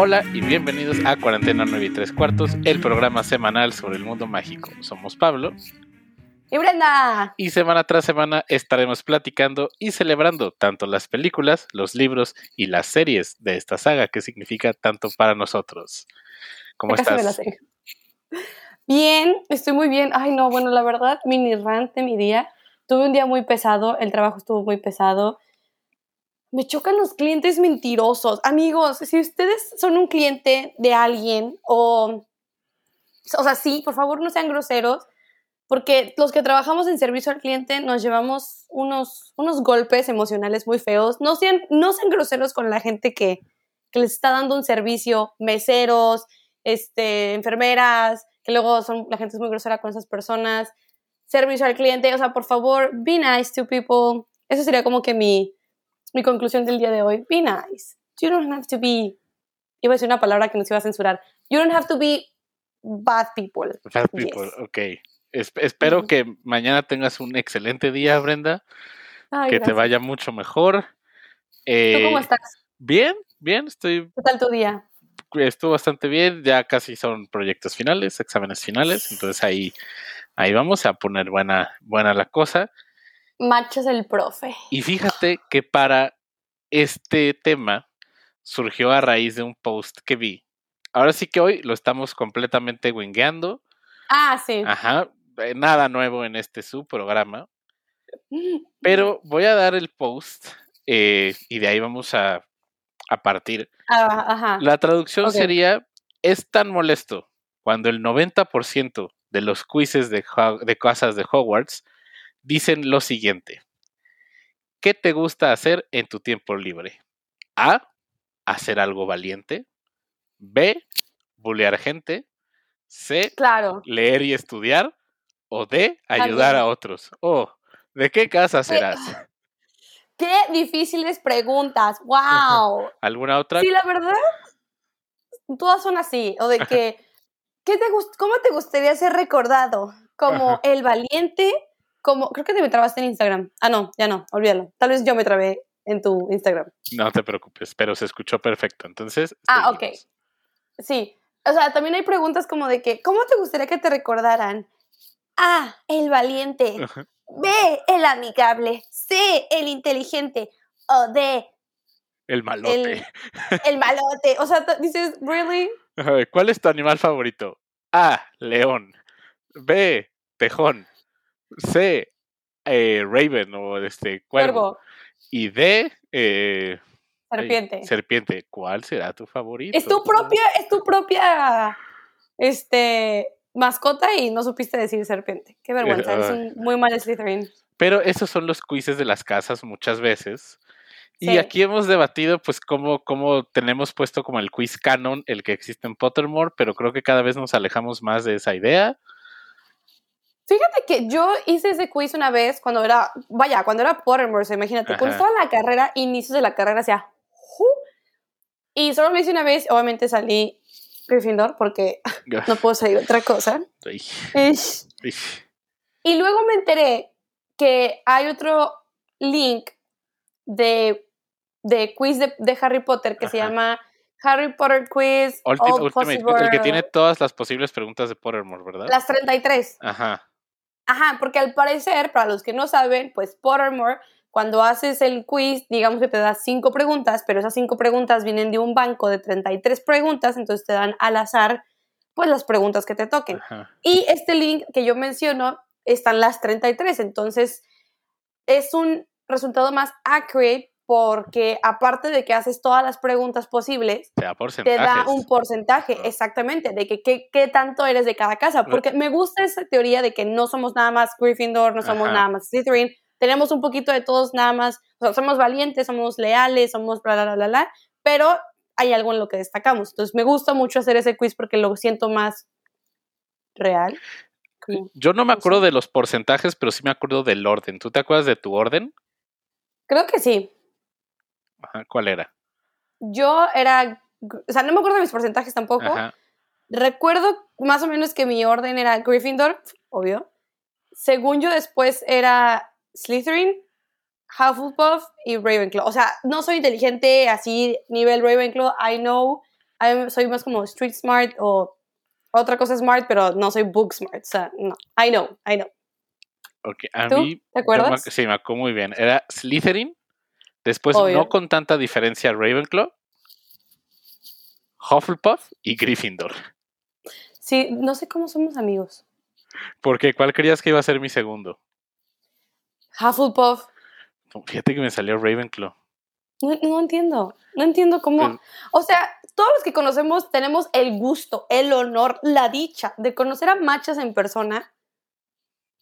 Hola y bienvenidos a Cuarentena 9 y 3 cuartos, el programa semanal sobre el mundo mágico. Somos Pablo. Y Brenda. Y semana tras semana estaremos platicando y celebrando tanto las películas, los libros y las series de esta saga que significa tanto para nosotros. ¿Cómo estás? Bien, estoy muy bien. Ay, no, bueno, la verdad, mini rant de mi día. Tuve un día muy pesado, el trabajo estuvo muy pesado me chocan los clientes mentirosos. Amigos, si ustedes son un cliente de alguien o, o sea, sí, por favor no sean groseros, porque los que trabajamos en servicio al cliente nos llevamos unos, unos golpes emocionales muy feos. No sean, no sean groseros con la gente que, que les está dando un servicio, meseros, este, enfermeras, que luego son, la gente es muy grosera con esas personas. Servicio al cliente, o sea, por favor, be nice to people. Eso sería como que mi, mi conclusión del día de hoy, be nice. You don't have to be, iba a decir una palabra que nos iba a censurar. You don't have to be bad people. Bad people, ok. espero que mañana tengas un excelente día, Brenda. que te vaya mucho mejor. ¿Tú cómo eh, estás? Bien, bien, estoy. ¿Qué tal tu día? Estuvo bastante bien, ya casi son proyectos finales, exámenes finales, entonces ahí, ahí vamos a poner buena, buena la cosa. Machos el profe. Y fíjate que para este tema surgió a raíz de un post que vi. Ahora sí que hoy lo estamos completamente wingueando. Ah, sí. Ajá. Eh, nada nuevo en este su programa. Pero voy a dar el post eh, y de ahí vamos a, a partir. Ah, ajá. La traducción sería, es tan molesto cuando el 90% de los quizzes de, de casas de Hogwarts dicen lo siguiente. ¿Qué te gusta hacer en tu tiempo libre? A. Hacer algo valiente. B. Bulear gente. C. Claro. Leer y estudiar. O D. Ayudar a otros. Oh, ¿de qué casa serás? Qué difíciles preguntas. ¡Wow! ¿Alguna otra? Sí, la verdad, todas son así. O de que, ¿qué te ¿cómo te gustaría ser recordado? ¿Como el valiente, como, creo que te me trabaste en Instagram. Ah, no, ya no, olvídalo. Tal vez yo me trabé en tu Instagram. No te preocupes, pero se escuchó perfecto. Entonces. Ah, ok. Sí. O sea, también hay preguntas como de que, ¿cómo te gustaría que te recordaran? A, el valiente. B, el amigable. C, el inteligente. O D, el malote. El, malote. O sea, dices, ¿really? ¿Cuál es tu animal favorito? A, león. B, tejón. C, eh, Raven o este cuervo. Y D, eh, serpiente. serpiente. ¿Cuál será tu favorito? Es tu propia, es tu propia este, mascota y no supiste decir serpiente. Qué vergüenza, es un muy mal Slytherin. Pero esos son los quizzes de las casas muchas veces. Y aquí hemos debatido, pues, cómo, cómo tenemos puesto como el quiz canon, el que existe en Pottermore, pero creo que cada vez nos alejamos más de esa idea. Fíjate que yo hice ese quiz una vez cuando era, vaya, cuando era Pottermore, imagínate, cuando estaba en la carrera, inicios de la carrera, hacía, y solo lo hice una vez, obviamente salí Gryffindor porque no puedo salir otra cosa. Y luego me enteré que hay otro link de, de quiz de, Harry Potter que se llama Harry Potter Quiz. Ultimate, el que tiene todas las posibles preguntas de Pottermore, ¿verdad? Las 33. Ajá. Ajá, porque al parecer, para los que no saben, pues Pottermore, cuando haces el quiz, digamos que te da cinco preguntas, pero esas cinco preguntas vienen de un banco de 33 preguntas, entonces te dan al azar, pues las preguntas que te toquen. Y este link que yo menciono, están las 33, entonces es un resultado más accurate porque aparte de que haces todas las preguntas posibles, te da, un porcentaje, exactamente, de que qué tanto eres de cada casa, porque me gusta esa teoría de que no somos nada más Gryffindor, no somos nada más Slytherin, tenemos un poquito de todos nada más, o sea, somos valientes, somos leales, somos bla, bla, bla, bla, pero hay algo en lo que destacamos. Entonces me gusta mucho hacer ese quiz porque lo siento más real. Yo no me acuerdo de los porcentajes, pero sí me acuerdo del orden. ¿Tú te acuerdas de tu orden? Creo que sí. ¿Cuál era? Yo era, o sea, no me acuerdo de mis porcentajes tampoco. Recuerdo más o menos que mi orden era Gryffindor, obvio. Según yo después era Slytherin, Hufflepuff y Ravenclaw. O sea, no soy inteligente así nivel Ravenclaw, I know, I- soy más como street smart o otra cosa smart, pero no soy book smart. O sea, no. I know, I know. Ok, a ¿Tú? mí. ¿Te acuerdas? ac- sí, me acuerdo muy bien. Era Slytherin. Después, Obvio. no con tanta diferencia, Ravenclaw. Hufflepuff y Gryffindor. Sí, no sé cómo somos amigos. Porque, ¿cuál creías que iba a ser mi segundo? Hufflepuff. Fíjate que me salió Ravenclaw. No, no entiendo. No entiendo cómo. O sea, todos los que conocemos tenemos el gusto, el honor, la dicha de conocer a machas en persona.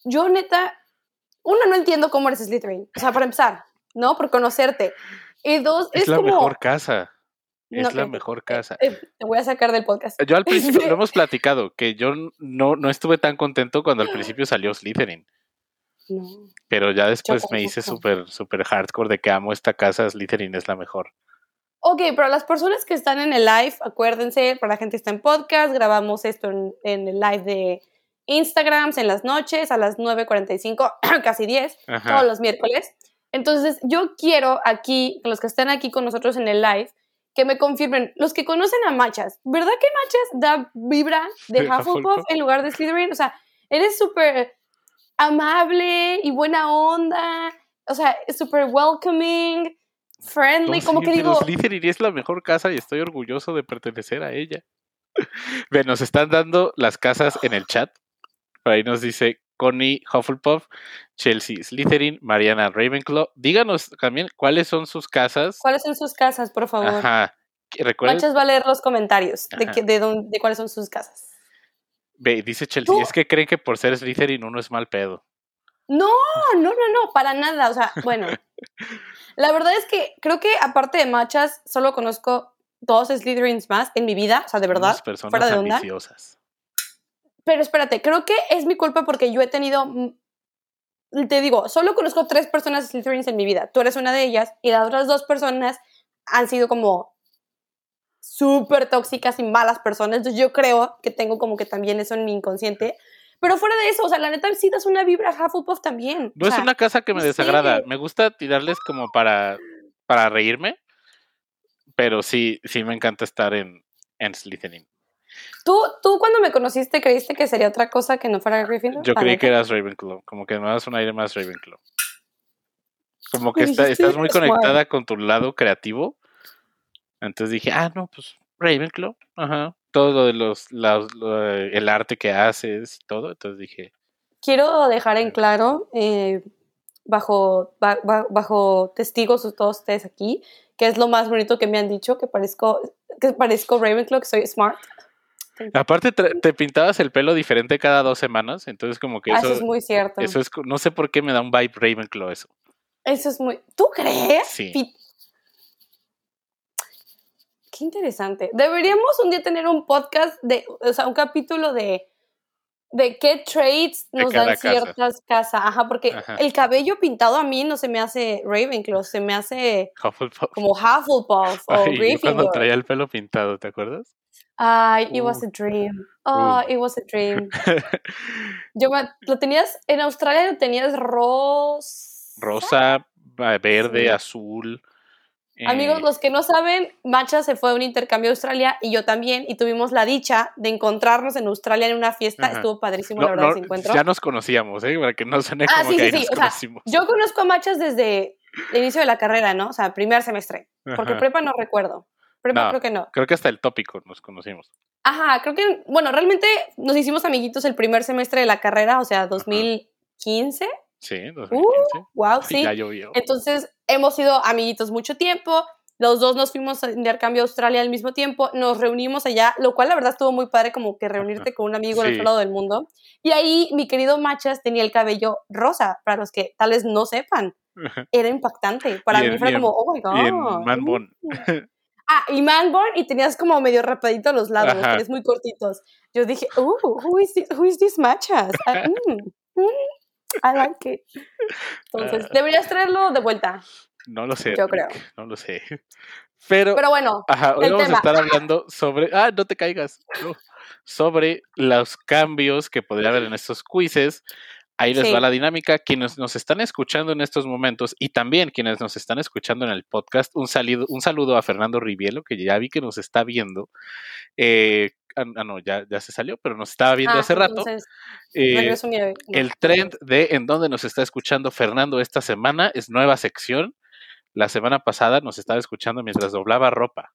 Yo, neta, uno, no entiendo cómo eres Slytherin. O sea, para empezar, ¿no? Por conocerte. Y dos, es, es, la como. mejor casa. Es No, la eh, mejor casa. eh, te voy a sacar del podcast. Yo al principio, lo hemos platicado, que yo no, no estuve tan contento cuando al principio salió Slytherin. No. Pero ya después me hice súper, súper hardcore de que amo esta casa, Slytherin es la mejor. Ok, pero las personas que están en el live, acuérdense, para la gente que está en podcast, grabamos esto en, en el live de Instagram en las noches a las 9.45, casi 10, Ajá. todos los miércoles. Entonces, yo quiero aquí, los que están aquí con nosotros en el live, que me confirmen, los que conocen a Machas, ¿verdad que Machas da vibra de Hufflepuff en lugar de Slytherin? O sea, eres súper amable y buena onda, o sea, súper welcoming, friendly, No, como sí, que digo... Slytherin es la mejor casa y estoy orgulloso de pertenecer a ella. Ve, nos están dando las casas en el chat. Por ahí nos dice Connie Hufflepuff, Chelsea Slytherin, Mariana Ravenclaw. Díganos también cuáles son sus casas. ¿Cuáles son sus casas, por favor? Ajá. Manchas va a leer los comentarios de, que- de, dónde- de cuáles son sus casas. ve, dice Chelsea, Tú- es que creen que por ser Slytherin uno es mal pedo. No, no, no, no, para nada. O sea, bueno, la verdad es que creo que aparte de Machas, solo conozco dos Slytherins más en mi vida, o sea, de verdad, Unas personas fuera de onda. Pero espérate, creo que es mi culpa porque yo he tenido, te digo, solo conozco tres personas Slytherins en mi vida. Tú eres una de ellas y las otras dos personas han sido como súper tóxicas y malas personas. Entonces yo creo que tengo como que también eso en mi inconsciente. Pero fuera de eso, o sea, la neta sí das una vibra Hufflepuff también. No O es una casa que me desagrada. Me gusta tirarles como para, para reírme. Pero sí, sí me encanta estar en, en Slytherin. ¿Tú, tú cuando me conociste creíste que sería otra cosa que no fuera Gryffindor? Yo La creí que eras Ravenclaw. Como que me das un aire más Ravenclaw. Como que está- estás muy conectada con tu lado creativo. Entonces dije, ah, no, pues Ravenclaw. Ajá. Todo lo de los, el arte que haces y todo. Entonces dije, Quiero dejar en claro, eh, bajo, ba- ba- bajo testigos todos ustedes aquí, que es lo más bonito que me han dicho, que parezco, que parezco Ravenclaw, que soy smart. Aparte te pintabas el pelo diferente cada dos semanas. Entonces como que Ah, eso, eso es muy cierto. eso es, no sé por qué me da un vibe Ravenclaw eso. Eso es muy... ¿Tú crees? Sí. Qué interesante. Deberíamos un día tener un podcast de, o sea, un capítulo de de qué traits nos dan casa. ciertas casas. Ajá, porque Ajá. el cabello pintado a mí no se me hace Ravenclaw, se me hace Hufflepuff. como Hufflepuff o Ay, yo cuando Gryffindor. traía el pelo pintado, ¿te acuerdas? Ay, it was a dream. Oh, it was a dream. Yo me- lo tenías en Australia lo tenías rosa. Rosa, va- verde, Sí. azul. Amigos, eh, los que no saben, Macha se fue a un intercambio a Australia y yo también, y tuvimos la dicha de encontrarnos en Australia en una fiesta. Ajá. Estuvo padrísimo, no, la verdad, no, ese encuentro. ya nos conocíamos, ¿eh? Para que no suene Ah, como sí, que sí, ahí sí, nos o sea, conocimos. Yo conozco a Machas desde el inicio de la carrera, ¿no? O sea, primer semestre. Porque Ajá. prepa no recuerdo. Prepa No. creo que no. Creo que hasta el tópico nos conocimos. Ajá, creo que, bueno, realmente nos hicimos amiguitos el primer semestre de la carrera, o sea, 2015. Sí, 2015. Wow, Ay, Uh, sí. Ya llovió. Entonces, hemos sido amiguitos mucho tiempo. Los dos nos fuimos a intercambio a Australia al mismo tiempo. Nos reunimos allá, lo cual la verdad estuvo muy padre, como que reunirte con un amigo del Sí. otro lado del mundo. Y ahí mi querido Machas tenía el cabello rosa, para los que tal vez no sepan. Era impactante. Para Y mí en- fue en- como, oh my god. Y en Manbon. Ah, y Manborn y tenías como medio rapadito los lados, los Ajá. tenías muy cortitos. Yo dije, oh, who is this, who is this Machas? Ah, mm, mm, I like it. Entonces, Ah. deberías traerlo de vuelta. No lo sé. Yo creo. No lo sé. Pero, Pero bueno, ajá, hoy vamos tema. a estar hablando sobre. Ah, no te caigas. no. Sobre los cambios que podría haber en estos quizzes Ahí les Sí. va la dinámica. Quienes nos están escuchando en estos momentos y también quienes nos están escuchando en el podcast, un, salido, un saludo a Fernando Rivielo, que ya vi que nos está viendo. Eh, ah, ah, no, ya, ya se salió, pero nos estaba viendo Ah, hace rato. entonces, Eh, no. el trend de en donde nos está escuchando Fernando esta semana es nueva sección. La semana pasada nos estaba escuchando mientras doblaba ropa.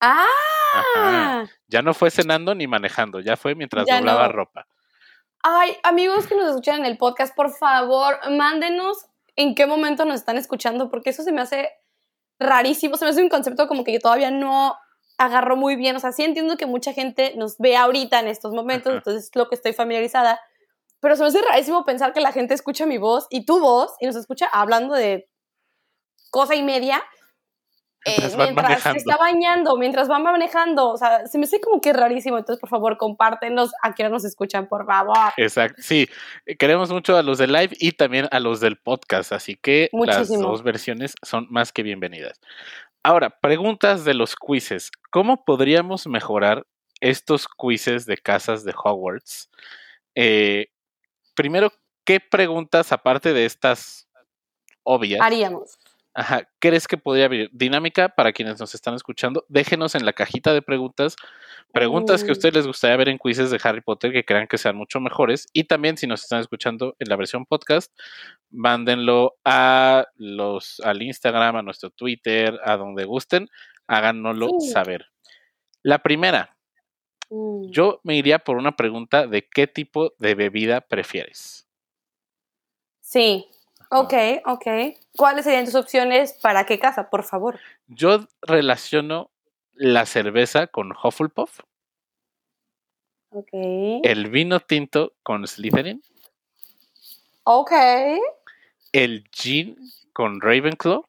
¡Ah! Ajá. Ya no fue cenando ni manejando, ya fue mientras Ya doblaba no. ropa. Ay, amigos que nos escuchan en el podcast, por favor, mándenos en qué momento nos están escuchando, porque eso se me hace rarísimo, se me hace un concepto como que yo todavía no agarro muy bien, o sea, sí entiendo que mucha gente nos ve ahorita en estos momentos, Ajá. entonces es lo que estoy familiarizada, pero se me hace rarísimo pensar que la gente escucha mi voz y tu voz y nos escucha hablando de cosa y media eh, Mientras se está bañando, mientras van manejando, o sea, se me hace como que rarísimo, entonces por favor compártenos a quienes nos escuchan, por favor. Exacto, sí. eh, Queremos mucho a los de live y también a los del podcast, así que las Muchísimo. dos versiones son más que bienvenidas. Ahora, preguntas de los quizzes. ¿Cómo podríamos mejorar estos quizzes de casas de Hogwarts? Eh, primero, ¿qué preguntas, aparte de estas obvias, Haríamos. Ajá, ¿crees que podría haber dinámica para quienes nos están escuchando? Déjenos en la cajita de preguntas preguntas que a Mm. ustedes les gustaría ver en quizzes de Harry Potter que crean que sean mucho mejores y también si nos están escuchando en la versión podcast, mándenlo a los al Instagram, a nuestro Twitter, a donde gusten, háganoslo Sí. saber. La primera, Mm. yo me iría por una pregunta de qué tipo de bebida prefieres. Sí. Ok, ok. ¿Cuáles serían tus opciones para qué casa, por favor? Yo relaciono la cerveza con Hufflepuff. Ok. el vino tinto con Slytherin, Ok. el gin con Ravenclaw,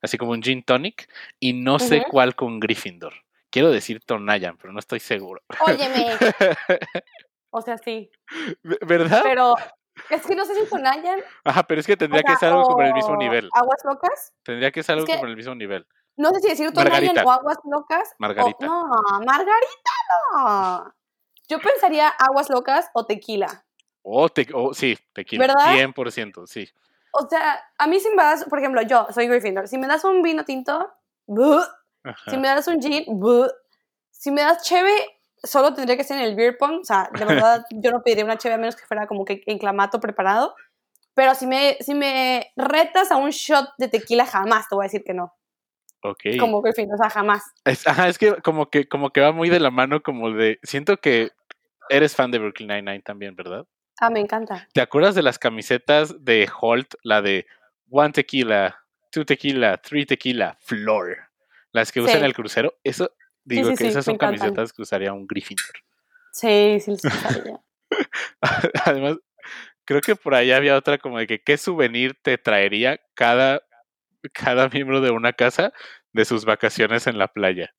así como un gin tonic, y no sé cuál con Gryffindor. Quiero decir Tonayan, pero no estoy seguro. Óyeme. O sea, sí. ¿Verdad? Pero es que no sé si con Ayan. Ajá, pero es que tendría que ser algo como el mismo nivel. Aguas locas. Tendría que ser algo que- como el mismo nivel. No sé si decir Tonayan o aguas locas. o- Margarita. no, Margarita no. Yo pensaría aguas locas o tequila. O, te, o sí, tequila. ¿Verdad? 100%, sí. O sea, a mí si me das, por ejemplo, yo soy Gryffindor. Si me das un vino tinto, ¡buh! Si me das un gin, ¡buh! Si me das cheve, solo tendría que ser en el beer pong. O sea, de verdad, yo no pediría una cheve a menos que fuera como que en clamato preparado. Pero si me, si me retas a un shot de tequila, jamás te voy a decir que no. Ok. Como Gryffindor, o sea, jamás. Es, ajá, es que como que como que va muy de la mano como de siento que eres fan de Brooklyn Nine-Nine también, ¿verdad? Ah, me encanta. ¿Te acuerdas de las camisetas de Holt, la de One Tequila, Two Tequila, Three Tequila, Floor? Las que usan Sí. el crucero. Eso, digo sí, que esas son encantan. camisetas que usaría un Gryffindor. Sí, sí, sí. sabía. Además, creo que por ahí había otra como de que qué souvenir te traería cada, cada miembro de una casa de sus vacaciones en la playa.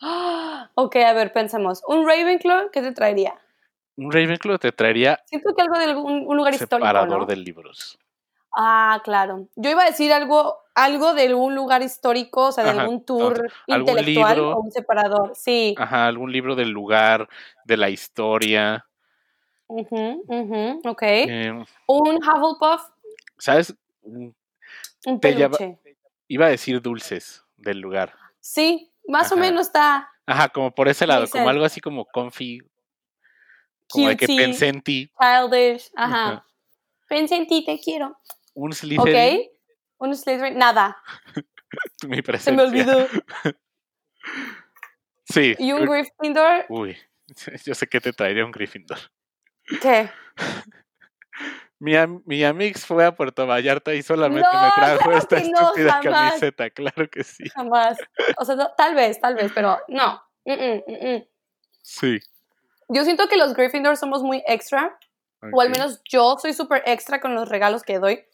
Ah, ok, a ver, pensemos. Un Ravenclaw, ¿qué te traería? Un Ravenclaw te traería Siento que algo de algún un lugar histórico, separador ¿no? de libros. Ah, claro. Yo iba a decir algo, algo de algún lugar histórico, o sea, de Ajá, algún tour algún intelectual libro. o un separador. Sí. Ajá, algún libro del lugar, de la historia. Ujú, ujú, ok. em, Un Hufflepuff, ¿Sabes? Un peluche. Iba a decir dulces del lugar. Sí, más o menos está Ajá, como por ese lado, como algo así como comfy. Como de que pensé en ti. childish. Ajá. Ajá. Pensé en ti, te quiero. Un Ok. Slytherin, Un Slytherin, nada. mi Se presencia. me olvidó. Sí. Y un creo- Gryffindor, Uy, yo sé que te traería un Gryffindor. ¿qué? Mi, mi amix fue a Puerto Vallarta y solamente me trajo claro esta no, estúpida camiseta. Claro que sí. Jamás. O sea, no, tal vez, tal vez, pero no. Mm, mm, mm. Sí. Yo siento que los Gryffindor somos muy extra, o al ok. menos yo soy súper extra con los regalos que doy.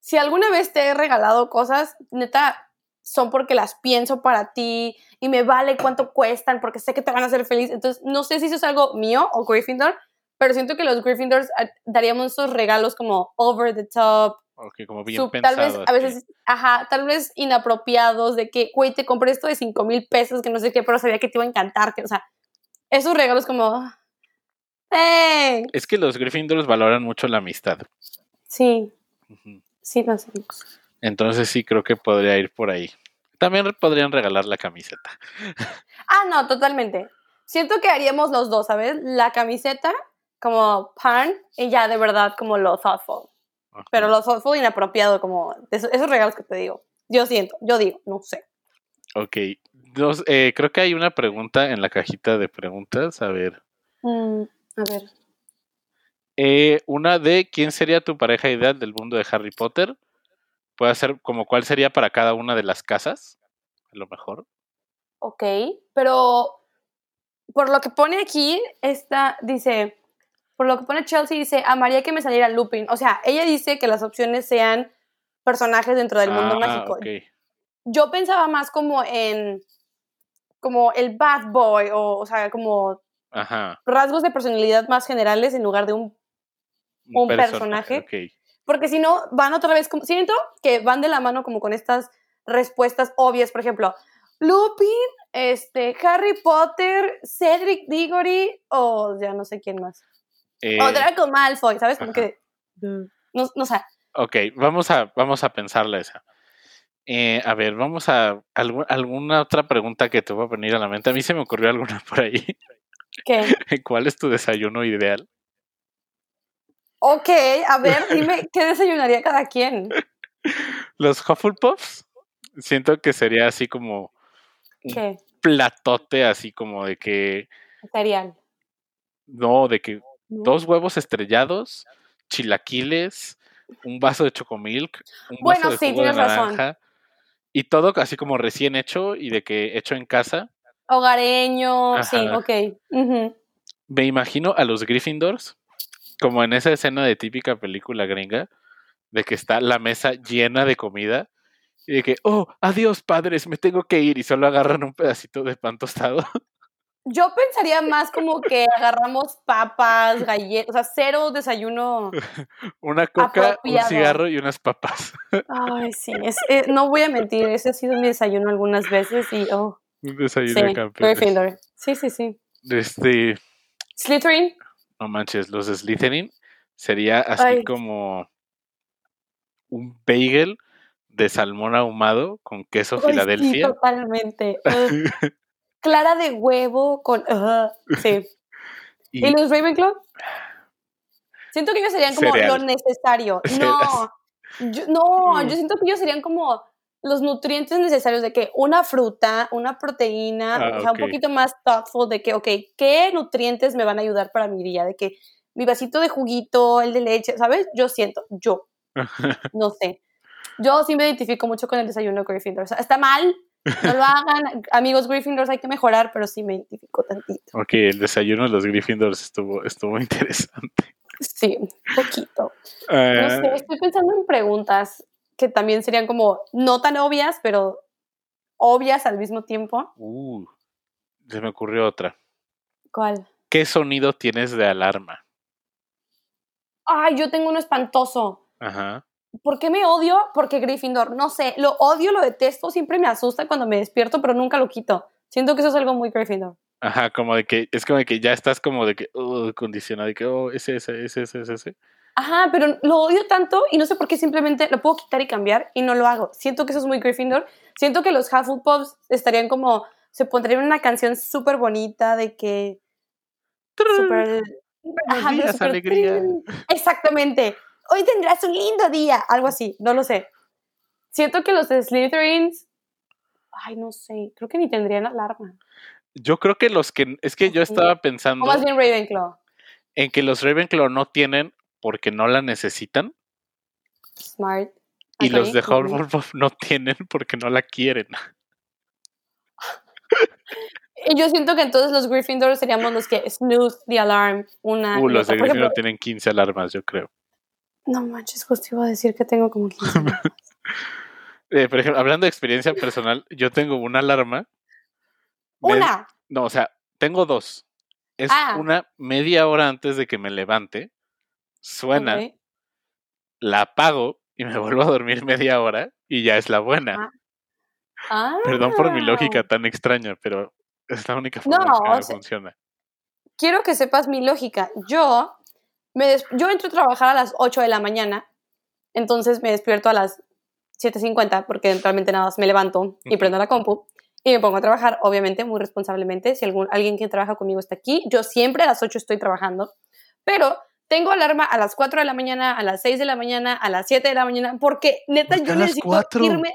Si alguna vez te he regalado cosas, neta, son porque las pienso para ti y me vale cuánto cuestan porque sé que te van a hacer feliz. Entonces, no sé si eso es algo mío o Gryffindor, pero siento que los Gryffindors ah, daríamos esos regalos como over the top, Ok, como bien pensado. tal vez a veces, ajá, tal vez inapropiados de que, güey, te compré esto de 5 mil pesos, que no sé qué, pero sabía que te iba a encantar, que, o sea, esos regalos como, ¡Eh! Es que los Gryffindors valoran mucho la amistad. Sí, Ujú. Sí lo hacemos. Entonces sí creo que podría ir por ahí. También podrían regalar la camiseta. Ah, no, totalmente. Siento que haríamos los dos, ¿sabes? La camiseta como pan y ya de verdad como lo thoughtful. Ajá. Pero lo thoughtful inapropiado, como esos regalos que te digo. Yo siento, yo digo, no sé. Ok. Dos, eh, creo que hay una pregunta en la cajita de preguntas. A ver. Mm, a ver. Eh, una de quién sería tu pareja ideal del mundo de Harry Potter. Puede ser como cuál sería para cada una de las casas. A lo mejor. Ok, pero por lo que pone aquí, esta dice, por lo que pone Chelsea, dice, amaría que me saliera Lupin. O sea, ella dice que las opciones sean personajes dentro del mundo Ah, mágico. Yo pensaba más como en, como el bad boy, o, o sea, como Ajá. rasgos de personalidad más generales en lugar de un... Un personaje. Porque si no, van otra vez, como, siento que van de la mano como con estas respuestas obvias, por ejemplo, Lupin, este, Harry Potter, Cedric Diggory, o ya no sé quién más. Eh, o Draco Malfoy, ¿sabes? Como que... No, no sé. Ok, vamos a, vamos a pensarla esa. Eh, a ver, vamos a algu- alguna otra pregunta que te va a venir a la mente. A mí se me ocurrió alguna por ahí. ¿Qué? ¿Cuál es tu desayuno ideal? Ok, a ver, dime, ¿qué desayunaría cada quien? Los Hufflepuffs, siento que sería así como un ¿Qué? platote, así como de que, Cereal. no, de que dos huevos estrellados, chilaquiles, un vaso de chocomilk, un Bueno, vaso de sí, jugo de tienes razón. naranja, y todo así como recién hecho y de que hecho en casa. Hogareño, sí, ok. Me imagino a los Gryffindors como en esa escena de típica película gringa, de que está la mesa llena de comida y de que, oh, adiós padres, me tengo que ir y solo agarran un pedacito de pan tostado. Yo pensaría más como que agarramos papas, galletas, o sea, cero desayuno. Una coca, un cigarro y unas papas. Ay, sí, es- eh, no voy a mentir, ese ha sido mi desayuno algunas veces y, oh, Un desayuno sí, de campeones. Sí, sí, sí. Este, Slytherin, no manches, los Slytherin sería así Ay. como un bagel de salmón ahumado con queso sí, Filadelfia. totalmente. Ugh. Clara de huevo con, sí. y ¿Y los Ravenclaw? Siento que ellos serían como Cereal. lo necesario. No, yo, no, yo siento que ellos serían como los nutrientes necesarios de que una fruta, una proteína, Ah, o sea, ok. un poquito más thoughtful de que, ok, ¿qué nutrientes me van a ayudar para mi día? De que mi vasito de juguito, el de leche, ¿sabes? Yo siento, yo, no sé. Yo sí me identifico mucho con el desayuno de Gryffindor. O sea, está mal, no lo hagan. Amigos Gryffindors, hay que mejorar, pero sí me identifico tantito. Ok, el desayuno de los Gryffindors estuvo, estuvo interesante. Sí, un poquito. No Ah, sé, estoy pensando en preguntas que también serían como no tan obvias, pero obvias al mismo tiempo. uh, se me ocurrió otra. ¿Cuál? ¿Qué sonido tienes de alarma? Ay, yo tengo uno espantoso. Ajá. ¿Por qué me odio? Porque Gryffindor, no sé, lo odio, lo detesto, siempre me asusta cuando me despierto, pero nunca lo quito. Siento que eso es algo muy Gryffindor. Ajá, como de que, es como de que ya estás como de que, uh, condicionado, de que, oh, ese, ese, ese, ese, ese, ese. Ajá, pero lo odio tanto y no sé por qué simplemente lo puedo quitar y cambiar y no lo hago. Siento que eso es muy Gryffindor. Siento que los Hufflepuffs estarían como, se pondrían una canción súper bonita de que... Súper... Ajá, días, súper alegría. Exactamente. Hoy tendrás un lindo día. Algo así, no lo sé. Siento que los de Slytherins... Ay, no sé. Creo que ni tendrían alarma. Yo creo que los que, es que yo estaba O pensando más bien Ravenclaw. en que los Ravenclaw no tienen porque no la necesitan Smart. y los de. Hufflepuff no tienen porque no la quieren. Y yo siento que entonces los Gryffindor seríamos los que snooze the alarm una Uh, los de Por ejemplo, Gryffindor tienen 15 alarmas, yo creo. no manches, justo iba a decir que tengo como 15 años. Eh, por ejemplo, hablando de experiencia personal, yo tengo una alarma. me- Una. No, o sea, tengo dos. Es Ah. una media hora antes de que me levante. Suena, la apago y me vuelvo a dormir media hora y ya es la buena. Ah. Perdón por mi lógica tan extraña, pero es la única forma No, que o sea- funciona. quiero que sepas mi lógica. Yo, me des- yo entro a trabajar a las 8 de la mañana, entonces me despierto a las 7.50 porque realmente nada más me levanto y prendo la compu y me pongo a trabajar, obviamente, muy responsablemente. Si algún, alguien que trabaja conmigo está aquí, yo siempre a las 8 estoy trabajando, pero tengo alarma a las 4 de la mañana, a las 6 de la mañana, a las 7 de la mañana, porque neta ¿Por qué yo necesito 4? irme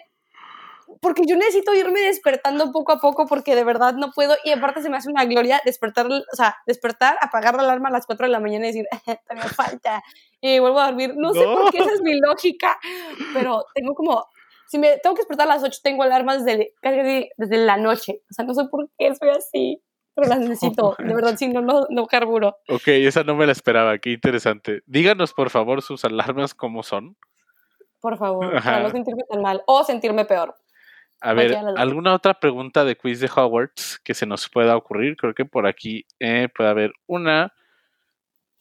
porque yo necesito irme despertando poco a poco porque de verdad no puedo y aparte se me hace una gloria despertar, o sea, despertar, apagar la alarma a las 4 de la mañana y decir, todavía falta y vuelvo a dormir. No, sé por qué esa es mi lógica, pero tengo como, si me tengo que despertar a las 8, tengo alarmas desde, desde la noche. O sea, no sé por qué soy así, pero las necesito. De verdad, si no, no, no carburo. Ok, esa no me la esperaba, qué interesante. Díganos, por favor, sus alarmas cómo son. Por favor, Ajá. para no sentirme tan mal o sentirme peor. A ver. ¿alguna otra pregunta de quiz de Hogwarts que se nos pueda ocurrir? Creo que por aquí eh, puede haber una.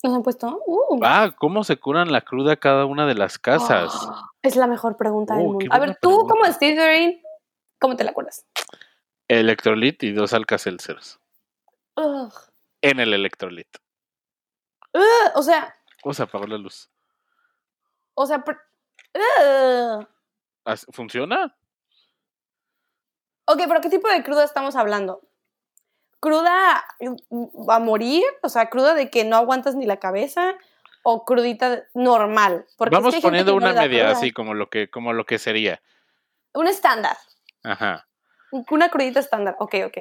¿Nos han puesto? Uh. Ah, ¿cómo se curan la cruda cada una de las casas? Es la mejor pregunta del Oh, mundo. A ver, tú pregunta. como Slytherin, ¿cómo te la acuerdas? Electrolit y dos Alka-Seltzers. Ugh. En el Electrolit. Ugh, o sea, O se apagó la luz. o sea, per- ugh. ¿As- ¿Funciona? Ok, pero ¿qué tipo de cruda estamos hablando? ¿Cruda mm, a morir? O sea, ¿cruda de que no aguantas ni la cabeza? ¿O crudita normal? Porque es Vamos que poniendo no una media cruda. así como lo que, como lo que sería. Un estándar. Ajá. Una crudita estándar. Ok, ok.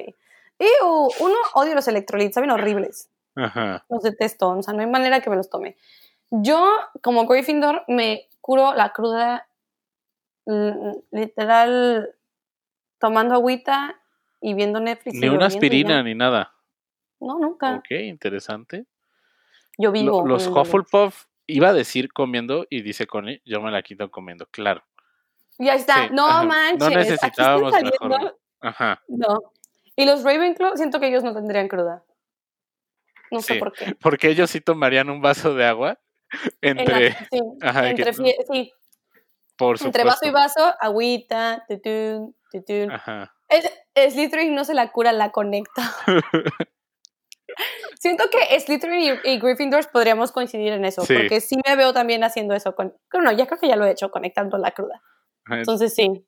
Ew, uno, odio los electrolitos, saben horribles. Ajá. Los detesto, o sea, no hay manera que me los tome. Yo, como Gryffindor, me curo la cruda literal tomando agüita y viendo Netflix. Ni una aspirina ni nada. No, nunca. Ok, interesante. Yo vivo. los. Hufflepuff iba a decir comiendo y dice Connie, yo me la quito comiendo, claro. Ya está. Sí, no ajá. No manches. aquí están necesitábamos saliendo- mejor. Ajá. No. Y los Ravenclaw, siento que ellos no tendrían cruda. No sé por qué. Porque ellos sí tomarían un vaso de agua En la- entre, sí, Ajá, y que- entre, fie- sí, por entre vaso y vaso, agüita, tutun. Ajá. Es, Slytherin no se la cura, la conecta. Siento que Slytherin y, y Gryffindor podríamos coincidir en eso, Sí. porque sí me veo también haciendo eso. Con, bueno, ya creo que ya lo he hecho, conectando la cruda. Entonces sí.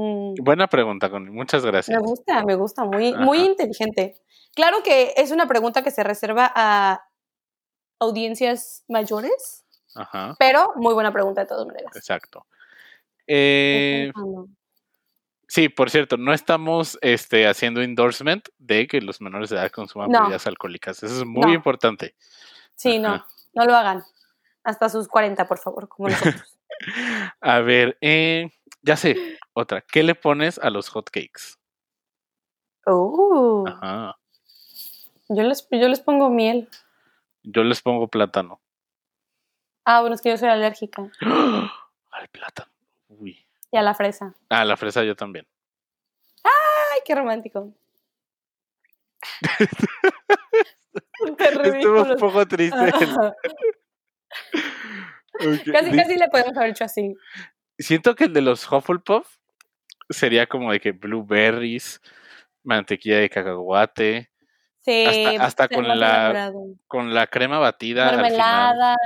Mm, Buena pregunta, Connie. Muchas me gracias. gusta, me gusta, muy, muy inteligente. Claro que es una pregunta que se reserva a audiencias mayores, Ajá. pero muy buena pregunta de todas maneras. Exacto. Eh, sí, por cierto, no estamos este, haciendo endorsement de que los menores de edad consuman No. bebidas alcohólicas. Eso es muy No. importante. Sí, no, no lo hagan. Hasta sus 40, por favor, como nosotros. A ver, eh, ya sé, otra. ¿Qué le pones a los hotcakes? Uh. Ajá. Yo les, yo les pongo miel. Yo les pongo plátano. Ah, bueno, es que yo soy alérgica. Al plátano. Uy. Y a la fresa. Ah, la fresa yo también. Ay, qué romántico. Estuvo un poco triste. Casi, casi le podemos haber hecho así. Siento que el de los Hufflepuff sería como de que blueberries, mantequilla de cacahuate, Sí. Hasta- hasta ser con la elaborado. con la crema batida. Mermelada.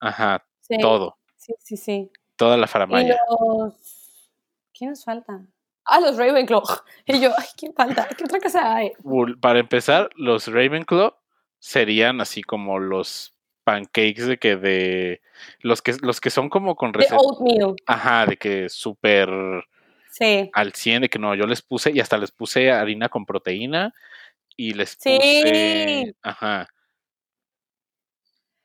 Ajá, Sí. todo, Sí, sí, sí. toda la Y faramaya. los... ¿Quién nos falta? Ah, los Ravenclaw. Y yo, ay, ¿quién falta? ¿Qué otra cosa hay? Para empezar, los Ravenclaw serían así como los pancakes de que de los que los que son como con De receta, oatmeal. ajá, de que súper Sí. al 100 de que no, yo les puse y hasta les puse harina con proteína y les Sí. puse, ajá,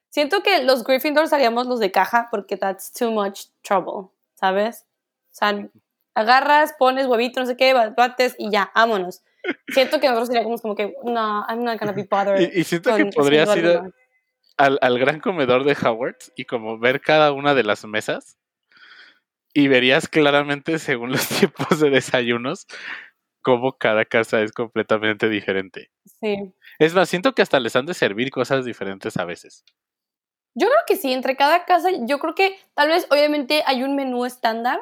Siento que los Gryffindors haríamos los de caja porque that's too much trouble, ¿sabes? O sea, agarras, pones huevito, no sé qué, bates y ya, vámonos. Siento que nosotros seríamos como que, no, I'm not gonna be bothered. y, y siento que con podrías al, al gran comedor de Howard y como ver cada una de las mesas y verías claramente según los tiempos de desayunos cómo cada casa es completamente diferente. Sí. Es más, siento que hasta les han de servir cosas diferentes a veces. Yo creo que sí, entre cada casa, yo creo que tal vez obviamente hay un menú estándar,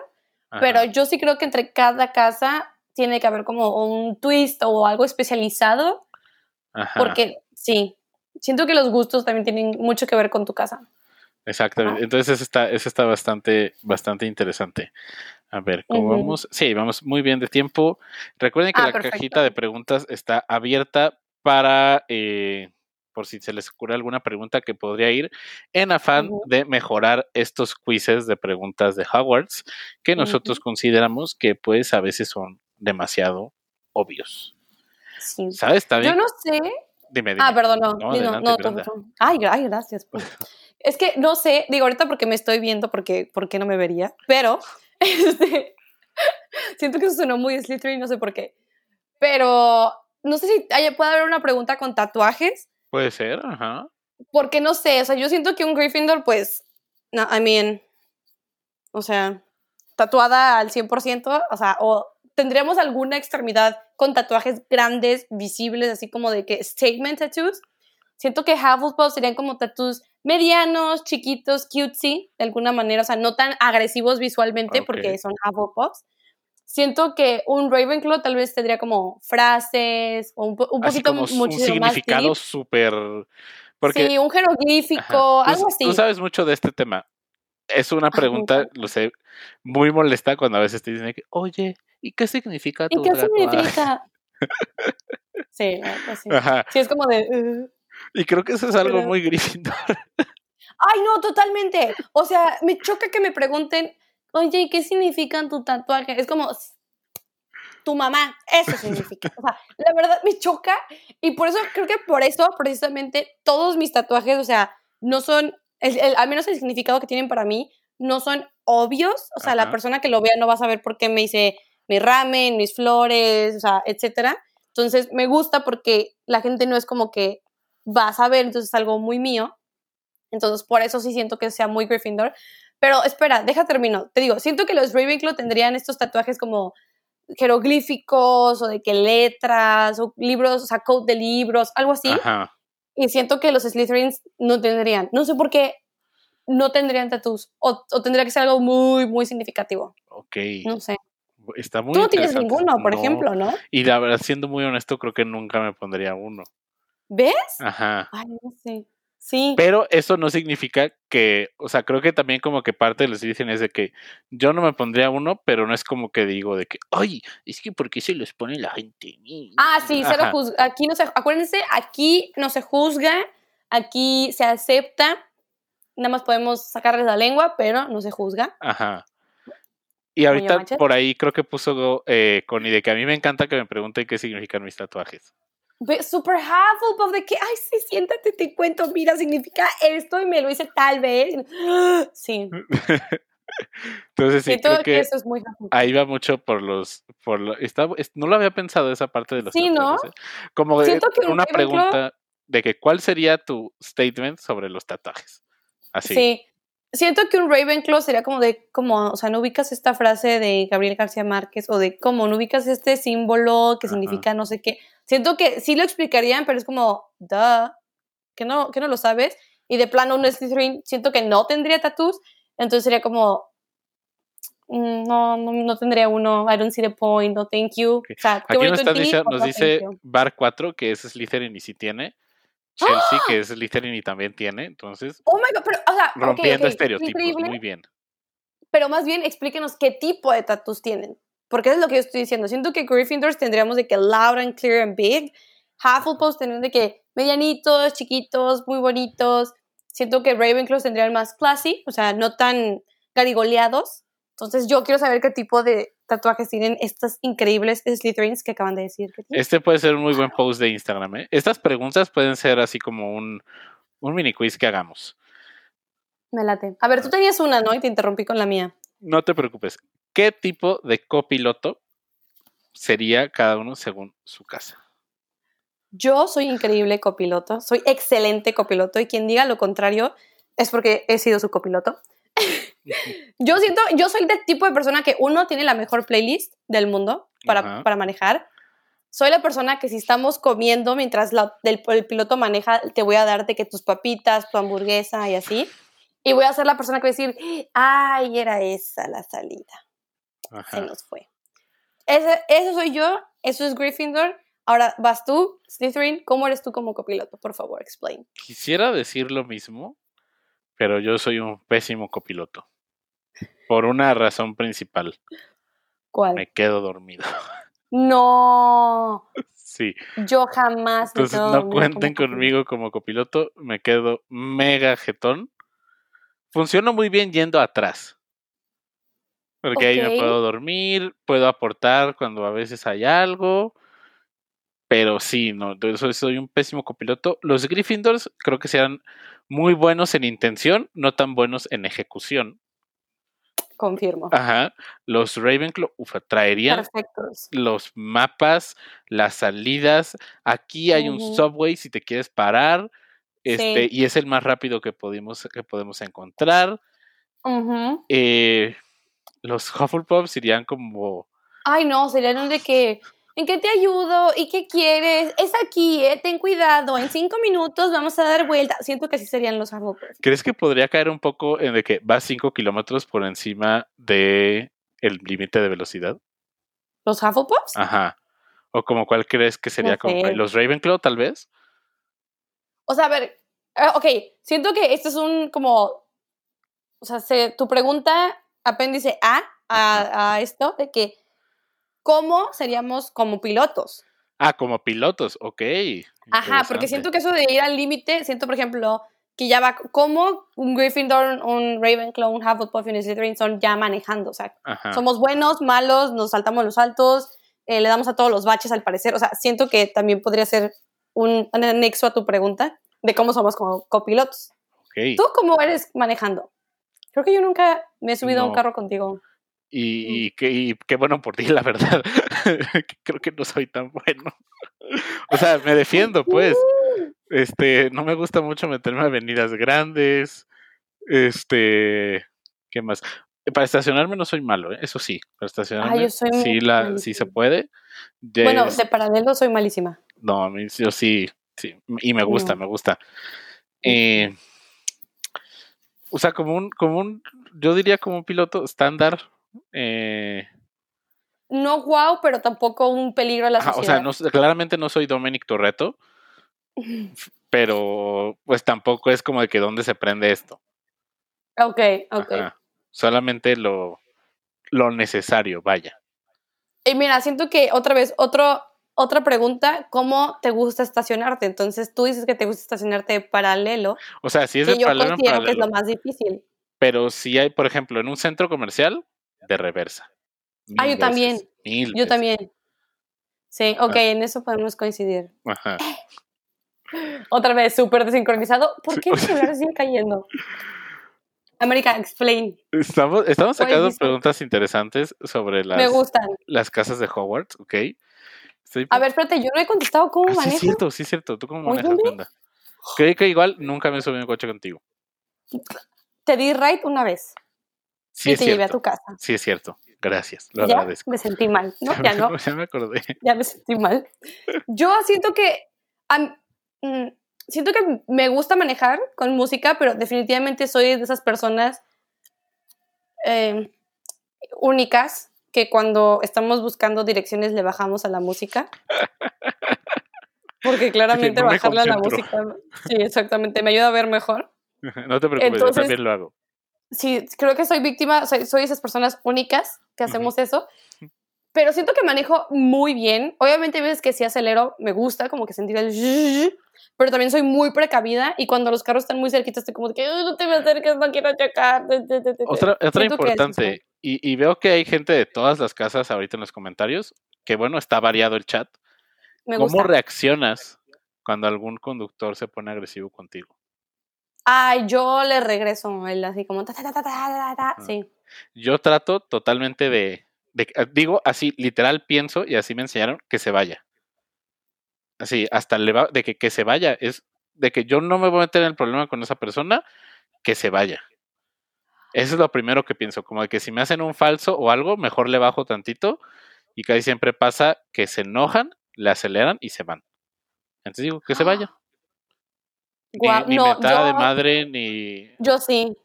Ajá. pero yo sí creo que entre cada casa tiene que haber como un twist o algo especializado Ajá. Porque sí, siento que los gustos también tienen mucho que ver con tu casa. Exactamente. Ajá. Entonces eso está, eso está bastante, bastante interesante. A ver, ¿cómo vamos? Sí, vamos muy bien de tiempo. Recuerden que Ah, la perfecto. cajita de preguntas está abierta para, eh, por si se les ocurre alguna pregunta que podría ir, en afán de mejorar estos quizzes de preguntas de Hogwarts, que nosotros consideramos que pues a veces son demasiado obvios. Sí. ¿Sabes? También, Yo no sé. Dime, dime. Ah, perdón, no. No, no, tú. Ay, gra- ay, gracias. pues. Es que no sé, digo ahorita porque me estoy viendo, porque, porque no me vería, pero este, siento que eso sonó muy Slytherin, no sé por qué. Pero no sé si puede haber una pregunta con tatuajes, Puede ser, ajá. porque no sé, o sea, yo siento que un Gryffindor, pues, no, I mean, o sea, tatuada al 100%, o sea, o tendríamos alguna extremidad con tatuajes grandes, visibles, así como de que statement tattoos. Siento que Hufflepuff serían como tattoos medianos, chiquitos, cutesy, de alguna manera, o sea, no tan agresivos visualmente Ok. porque son Hufflepuffs. Siento que un Ravenclaw tal vez tendría como frases o un, un Así poquito como un significado súper... Porque sí, un jeroglífico, Ajá. Tú- algo así. Tú sabes mucho de este tema. Es una pregunta, lo sé, muy molesta cuando a veces te dicen que, oye, ¿y qué significa ¿Y tu qué tatuaje?" significa? Sí, neta, sí. Ajá. Sí, es como de... "Uh". Y creo que eso es algo Pero- muy Gryffindor. Ay, no, totalmente. O sea, me choca que me pregunten, oye, ¿y qué significan tu tatuaje? Es como, tu mamá, eso significa. O sea, la verdad me choca y por eso, creo que por eso, precisamente, todos mis tatuajes, o sea, no son, el- el- al menos el significado que tienen para mí, no son obvios. O sea, la persona que lo vea no va a saber por qué me hice mi ramen, mis flores, o sea, etcétera. Entonces, me gusta porque la gente no es como que va a saber, entonces es algo muy mío. Entonces, por eso sí siento que sea muy Gryffindor. Pero espera, deja termino. Te digo, siento que los Ravenclaw tendrían estos tatuajes como jeroglíficos o de que letras o libros, o sea, code de libros, algo así. Ajá. Y siento que los Slytherins no tendrían. No sé por qué no tendrían tattoos. O, o tendría que ser algo muy, muy significativo. Ok. No sé. Está muy Tú no tienes ninguno, por No. ejemplo, ¿no? Y la verdad, siendo muy honesto, creo que nunca me pondría uno. ¿Ves? Ajá. Ay, no sé. Sí. Pero eso no significa que, o sea, creo que también como que parte de los dicen es de que yo no me pondría uno, pero no es como que digo de que, ay, es que ¿por qué se los pone la gente? Ah, sí, Ajá. juz- Aquí no se, acuérdense, aquí no se juzga, aquí se acepta. Nada más podemos sacarles la lengua, pero no se juzga. Ajá. Y ahorita por ahí creo que puso eh, Connie de que a mí me encanta que me pregunten qué significan mis tatuajes. Super Hufflepuff, de que, ay, sí, siéntate, te cuento, mira, significa esto y me lo hice tal vez. Sí, Entonces sí, creo que, eso es muy ahí va mucho por los, por lo, está- no lo había pensado esa parte de los Sí, ¿no? tatuajes. ¿eh? Como de- Siento que un una pregunta de que cuál sería tu statement sobre los tatuajes. Así. Sí. Siento que un Ravenclaw sería como de, como, o sea, no ubicas esta frase de Gabriel García Márquez o de cómo no ubicas este símbolo que Ajá. significa no sé qué. Siento que sí lo explicarían, pero es como, duh, que no, que no lo sabes. Y de plano un Slytherin siento que no tendría tattoos, entonces sería como, mm, no, no, no tendría uno, I don't see the point, no thank you. O sea, Aquí nos, está dice- nos no dice. Bar 4 que es Slytherin y sí tiene. Chelsea que es Slytherin y también tiene. Entonces, Oh my god, pero, o sea, rompiendo estereotipos. increíble. Muy bien. pero más bien explíquenos qué tipo de tattoos tienen. Porque eso es lo que yo estoy diciendo. Siento que Gryffindors tendríamos de que loud and clear and big. Hufflepuffs tendrían de que medianitos, chiquitos, muy bonitos. Siento que Ravenclaws tendrían más classy, o sea, no tan garigoleados. Entonces yo quiero saber qué tipo de tatuajes tienen estas increíbles Slytherins que acaban de decir que tienen. Este puede ser un muy buen post de Instagram. ¿eh? Estas preguntas pueden ser así como un, un mini quiz que hagamos. Me late. A ver, tú tenías una, ¿no? Y te interrumpí con la mía. No te preocupes. ¿Qué tipo de copiloto sería cada uno según su casa? Yo soy increíble copiloto, soy excelente copiloto y quien diga lo contrario es porque he sido su copiloto. Yo siento, yo soy del tipo de persona que uno tiene la mejor playlist del mundo para, para manejar. Soy la persona que si estamos comiendo mientras la- el, el piloto maneja, te voy a dar de que tus papitas, tu hamburguesa y así. Y voy a ser la persona que va a decir, ay, era esa la salida se Ajá. nos fue. Ese, eso soy yo, eso es Gryffindor. Ahora vas tú, Slytherin, ¿cómo eres tú como copiloto? Por favor, explain. Quisiera decir lo mismo, pero yo soy un pésimo copiloto. Por una razón principal. ¿Cuál? Me quedo dormido. No, Sí. yo jamás me Entonces quedo no cuenten como conmigo como copiloto. Me quedo mega jetón. Funciona muy bien yendo atrás. Porque ahí me puedo dormir, puedo aportar cuando a veces hay algo. Pero sí, no, soy, soy un pésimo copiloto. Los Gryffindors creo que sean muy buenos en intención, no tan buenos en ejecución. Confirmo. Ajá. Los Ravenclaw, traerían Perfectos. los mapas, las salidas. Aquí hay un subway si te quieres parar. Este, Sí. y es el más rápido que podemos, que podemos encontrar. Eh, los Hufflepuffs irían como. Ay, no, serían un de que, ¿en qué te ayudo? ¿Y qué quieres? Es aquí, ¿eh? Ten cuidado, en cinco minutos vamos a dar vuelta. Siento que así serían los Hufflepuff. ¿Crees que podría caer un poco en de que va 5 kilómetros por encima de el límite de velocidad? ¿Los Hufflepuffs? Ajá. O como cuál crees que sería No como los Ravenclaw, tal vez. O sea, a ver, ah, ok, siento que este es un como, o sea, se- tu pregunta apéndice A a, a esto, de que, ¿cómo seríamos como pilotos? Ah, como pilotos, ok. Ajá, porque siento que eso de ir al límite, siento, por ejemplo, que ya va, como un Gryffindor, un Ravenclaw, un Hufflepuff y un Slytherin son ya manejando, o sea, Ajá. somos buenos, malos, nos saltamos los altos, eh, le damos a todos los baches al parecer, o sea, siento que también podría ser un, un anexo a tu pregunta de cómo somos como copilotos. ¿Tú cómo eres manejando? Creo que yo nunca me he subido a un carro contigo. Y, y qué, y qué bueno por ti, la verdad. Que Creo que no soy tan bueno. O sea, me defiendo, pues. Este, no me gusta mucho meterme a avenidas grandes. Este, ¿qué más? Para estacionarme no soy malo, ¿eh? eso sí. Para estacionarme yo soy sí, la, sí se puede. Bueno, de paralelo soy malísima. no, yo sí, sí. Y me gusta, No. me gusta. Eh, o sea, como un, como un, yo diría como un piloto estándar. Eh, No wow, pero tampoco un peligro a la Ajá, o sociedad. sea, no, claramente no soy Dominic Torreto, pero pues tampoco es como de que dónde se prende esto. Ok, ok. Ajá. Solamente lo, lo necesario, vaya. Y mira, siento que otra vez, otro, otra pregunta, ¿cómo te gusta estacionarte? Entonces tú dices que te gusta estacionarte paralelo, O sea, si es que de yo paralelo considero que es paralelo, lo más difícil. pero si hay, por ejemplo, en un centro comercial, de reversa. Ah, Mil yo también. mil Yo veces. también. Sí, ok, Ah. en eso podemos coincidir. Ajá. Otra vez, súper desincronizado. ¿Por Sí, qué mi celular sigue cayendo? América, explain. Estamos, estamos sacando preguntas interesantes sobre Me las, gustan. las casas de Hogwarts, ¿ok? Estoy A ver, espérate, yo no he contestado cómo Ah, sí, es manejo. cierto, sí, es cierto. ¿Tú cómo manejas? Óyeme. ¿Qué onda? Creí que igual nunca me subí en un coche contigo. Te di right una vez Sí, y es te llevé a cierto. tu casa. Sí, es cierto. Gracias, lo ya agradezco. me sentí mal. No, ya no. ya me acordé. ya me sentí mal. Yo siento que mm, siento que me gusta manejar con música, pero definitivamente soy de esas personas eh, únicas que cuando estamos buscando direcciones le bajamos a la música. Porque claramente no me bajarle a la música, sí, exactamente, me ayuda a ver mejor. No te preocupes, Entonces- yo también lo hago. Sí, creo que soy víctima, soy, soy esas personas únicas que hacemos eso. Pero siento que manejo muy bien. Obviamente hay veces que si acelero, me gusta como que sentir el... Pero también soy muy precavida y cuando los carros están muy cerquitos estoy como de que "Ay, no te me acerques, no quiero chocar. de, de, de, de". Otra, importante, y, y veo que hay gente de todas las casas ahorita en los comentarios, que bueno, está variado el chat. Me ¿Cómo gusta. reaccionas cuando algún conductor se pone agresivo contigo? Ay, yo le regreso el así como... ta, ta, ta, ta, ta, ta, ta, Ah. Sí. Yo trato totalmente de, de- eh, digo así, literal pienso, y así me enseñaron, que se vaya. Así, hasta le va, de que, que se vaya, es de que yo no me voy a meter en el problema con esa persona, que se vaya. Eso es lo primero que pienso, como de que si me hacen un falso o algo, mejor le bajo tantito, y casi siempre pasa que se enojan, le aceleran y se van. Entonces digo, que se vaya. Ni, Guau, ni no, mentada de yo- madre, ni... Yo sí.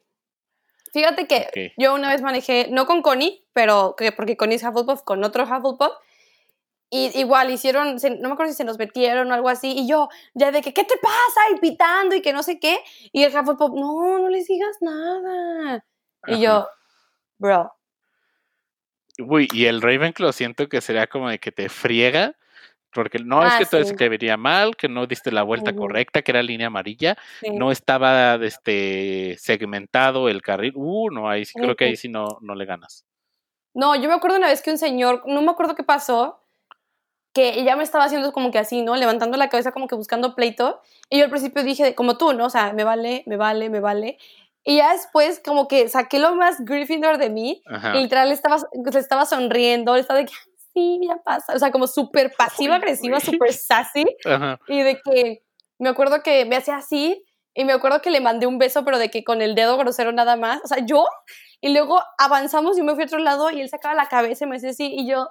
Fíjate que Ok. yo una vez manejé, no con Connie, pero que, porque Connie es Hufflepuff, con otro Hufflepuff. Y igual hicieron, se- no me acuerdo si se nos metieron o algo así, y yo, ya de que, ¿qué te pasa? Y pitando y que no sé qué. Y el Hufflepuff, no, no les digas nada. Y Ajá. yo, bro, Uy, y el Ravenclaw siento que sería como de que te friega, porque no es Ah, que todo sí. escribiría mal, que no diste la vuelta correcta, que era línea amarilla, sí. no estaba este segmentado el carril. Uh, no, ahí sí creo que ahí sí no, no le ganas. No, yo me acuerdo una vez que un señor, no me acuerdo qué pasó, que ya me estaba haciendo como que así, ¿no? Levantando la cabeza como que buscando pleito. Y yo al principio dije, como tú, ¿no? O sea, me vale, me vale, me vale. Y ya después como que saqué lo más Gryffindor de mí. Ajá. Y literal le estaba, le estaba sonriendo, le estaba de que, "Ay, sí, ya pasa. O sea, como súper pasiva-agresiva, súper sassy. Ajá. Y de que me acuerdo que me hacía así y me acuerdo que le mandé un beso, pero de que con el dedo grosero nada más. O sea, yo. Y luego avanzamos y yo me fui a otro lado y él sacaba la cabeza y me decía así y yo,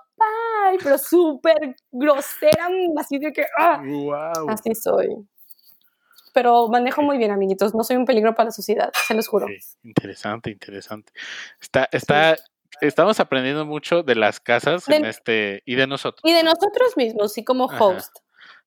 ay, pero súper grosera, así de que, ah, Wow. así soy. Pero manejo muy bien, amiguitos. No soy un peligro para la sociedad, se los juro. Interesante, interesante. Está, está, estamos aprendiendo mucho de las casas en este y de nosotros. Y de nosotros mismos, sí, como host.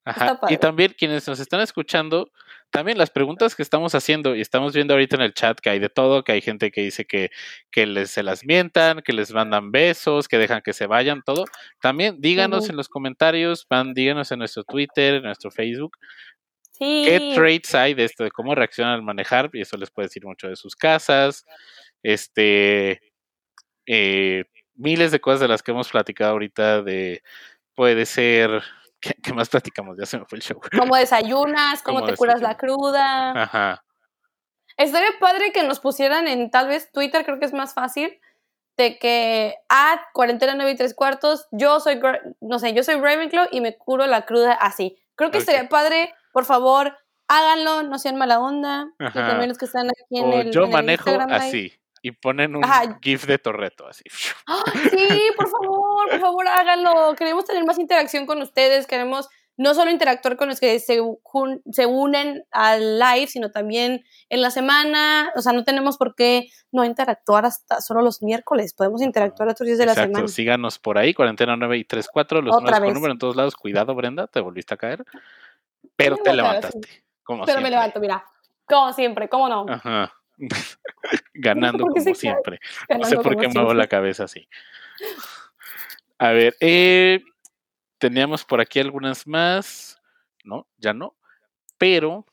Ajá. Y también quienes nos están escuchando, también las preguntas que estamos haciendo y estamos viendo ahorita en el chat que hay de todo, que hay gente que dice que, que les, se las mientan, que les mandan besos, que dejan que se vayan, todo. También díganos en los comentarios, van, díganos en nuestro Twitter, en nuestro Facebook, Sí. qué traits hay de esto, de cómo reaccionan al manejar, y eso les puede decir mucho de sus casas, este, eh, miles de cosas de las que hemos platicado ahorita, de, puede ser, ¿qué, qué más platicamos? Ya se me fue el show. Cómo desayunas, cómo Cómo te curas la cruda. Ajá. Estaría padre que nos pusieran en tal vez Twitter, creo que es más fácil, de que a cuarentena 9 y tres cuartos, yo soy, no sé, yo soy Ravenclaw y me curo la cruda así. Creo que Ok. estaría padre, por favor, háganlo, no sean mala onda. Y Ajá. también los que están aquí en O el yo en manejo así. Y ponen un Ajá. GIF de Torreto, así. ¡Ah! Sí, por favor, por favor, háganlo. Queremos tener más interacción con ustedes. Queremos no solo interactuar con los que se, jun- se unen al live, sino también en la semana. O sea, no tenemos por qué no interactuar hasta solo los miércoles. Podemos interactuar otros días de la Exacto. semana. Síganos por ahí, cuarentena 9 y 34, los números con número en todos lados. Cuidado, Brenda, te volviste a caer. Pero Sí, te levantaste. Como Pero me siempre. levanto, mira. Como siempre, ¿cómo no? Ajá. Ganando como se siempre. No sé por qué muevo siempre. la cabeza así. A ver, eh, teníamos por aquí algunas más. No, ya no. Pero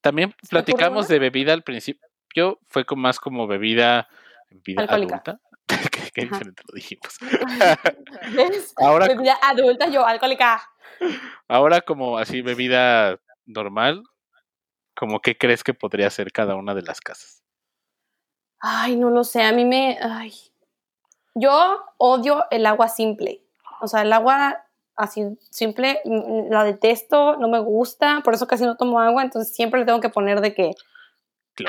también platicamos de bebida al principio. Fue con más como bebida, bebida adulta. qué diferente lo dijimos. ¿Ves? Ahora, Bebida adulta, yo alcohólica. ahora como así bebida normal, como qué crees que podría ser cada una de las casas. Ay, no lo sé, a mí me... Ay. Yo odio el agua simple. O sea, el agua así simple, mm, la detesto, no me gusta, por eso casi no tomo agua, entonces siempre le tengo que poner de que...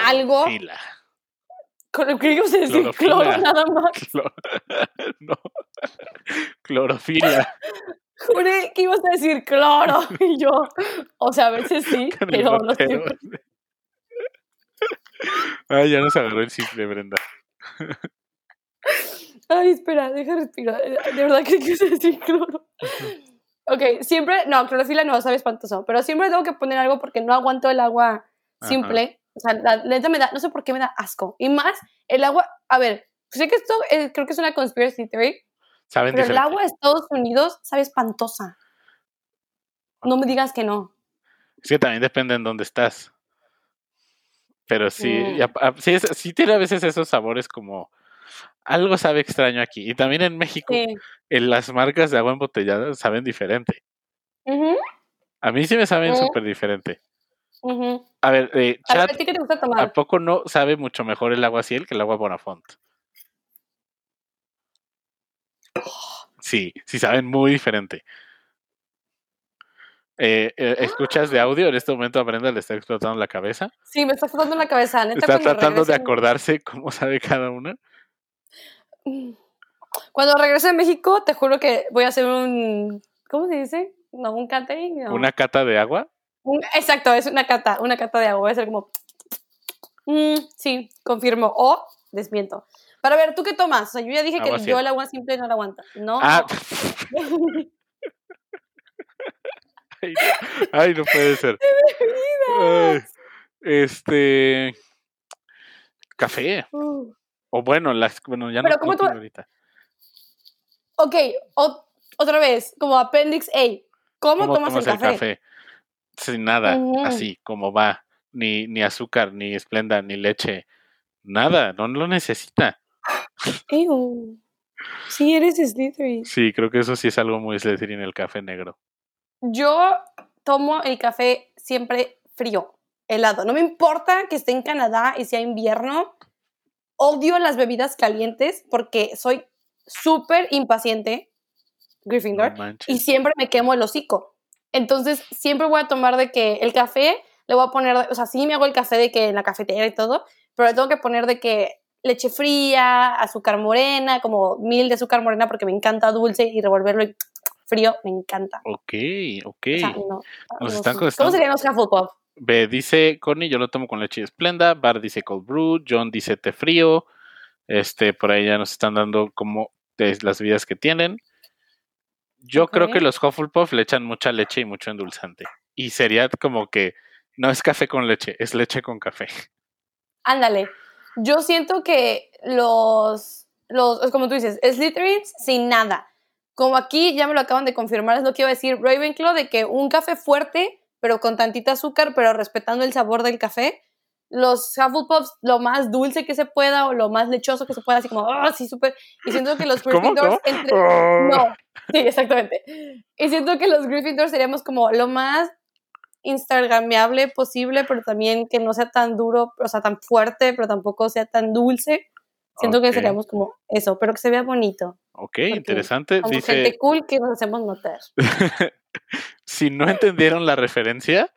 Algo. Clorofila. Con que ibas a decir cloro nada más. Clor- no. Clorofila. Juré que ibas a decir cloro. Y yo, o sea, a veces sí, pero no siempre. Ay, ya nos agarró el simple, Brenda. Ay, espera, deja respirar. De verdad que quise decir cloro. Ok, siempre, no, clorofila no, sabe espantoso, pero siempre tengo que poner algo porque no aguanto el agua simple. O sea, la neta me da, no sé por qué me da asco. Y más, el agua, a ver, sé que esto eh, creo que es una conspiracy theory, Saben pero el agua de Estados Unidos sabe espantosa. No me digas que no. Es que también depende en dónde estás. Pero sí, Mm. y a- a- sí, es- sí tiene a veces esos sabores como algo sabe extraño aquí. Y también en México, Sí. en las marcas de agua embotellada saben diferente. A mí sí me saben súper diferente. A ver, eh, A ver, chat, ¿a ti qué te gusta ¿a tomar? poco no sabe mucho mejor el agua Ciel que el agua Bonafont? Sí, sí saben muy diferente. Eh, eh, ¿Escuchas de audio? En este momento a Brenda le está explotando la cabeza. Sí, me está explotando la cabeza. Neta, Está tratando de acordarse cómo sabe cada una. Cuando regrese a México, te juro que voy a hacer un. ¿Cómo se dice? No, un catering. no. ¿Una cata de agua? Un- exacto, es una cata, una cata de agua. Voy a ser como. "Mm, sí, confirmo. O desmiento. Para ver, ¿tú qué tomas? O sea, yo ya dije Agua que yo el agua simple no la aguanto. No. Ah, no, ay, no puede ser. Ay, este. Café. Uh. O bueno, las, bueno, ya Pero no ¿cómo tú- ahorita. Ok, o- otra vez, como Appendix A. ¿Cómo, ¿Cómo tomas, el café? Sin nada, así como va. Ni, ni azúcar, ni esplenda, ni leche. Nada, no lo necesita. Ew. Sí, eres Slytherin. Sí, creo que eso sí es algo muy Slytherin el café negro. Yo tomo el café siempre frío, helado. No me importa que esté en Canadá y sea invierno. Odio las bebidas calientes porque soy súper impaciente, Gryffindor, y siempre me quemo el hocico. Entonces, siempre voy a tomar de que el café le voy a poner, o sea, sí me hago el café de que en la cafetera y todo, pero le tengo que poner de que leche fría, azúcar morena, como mil de azúcar morena porque me encanta dulce y revolverlo y frío, me encanta. Ok, ok. O sea, no, Nos están. ¿Cómo serían los Hufflepuff? Ve, dice Connie, yo lo tomo con leche de esplenda. Bar dice cold brew. John dice té frío. Este, por ahí ya nos están dando como las bebidas que tienen. Yo creo que los Hufflepuff le echan mucha leche y mucho endulzante. Y sería como que no es café con leche, es leche con café. Ándale. Yo siento que los, los, es como tú dices, Slytherins sin nada. Como aquí ya me lo acaban de confirmar, es lo que iba a decir Ravenclaw, de que un café fuerte, pero con tantita azúcar, pero respetando el sabor del café. Los Hufflepuffs, lo más dulce que se pueda o lo más lechoso que se pueda, así como, ah, sí, súper. Y siento que los. Gryffindors entre... Oh. No, sí, exactamente. Y siento que los Gryffindors seríamos como lo más instagrameable posible, pero también que no sea tan duro, o sea, tan fuerte, pero tampoco sea tan dulce. Siento que seríamos como eso, pero que se vea bonito. Ok, interesante. Como Dice, gente cool que nos hacemos notar. si no entendieron la referencia,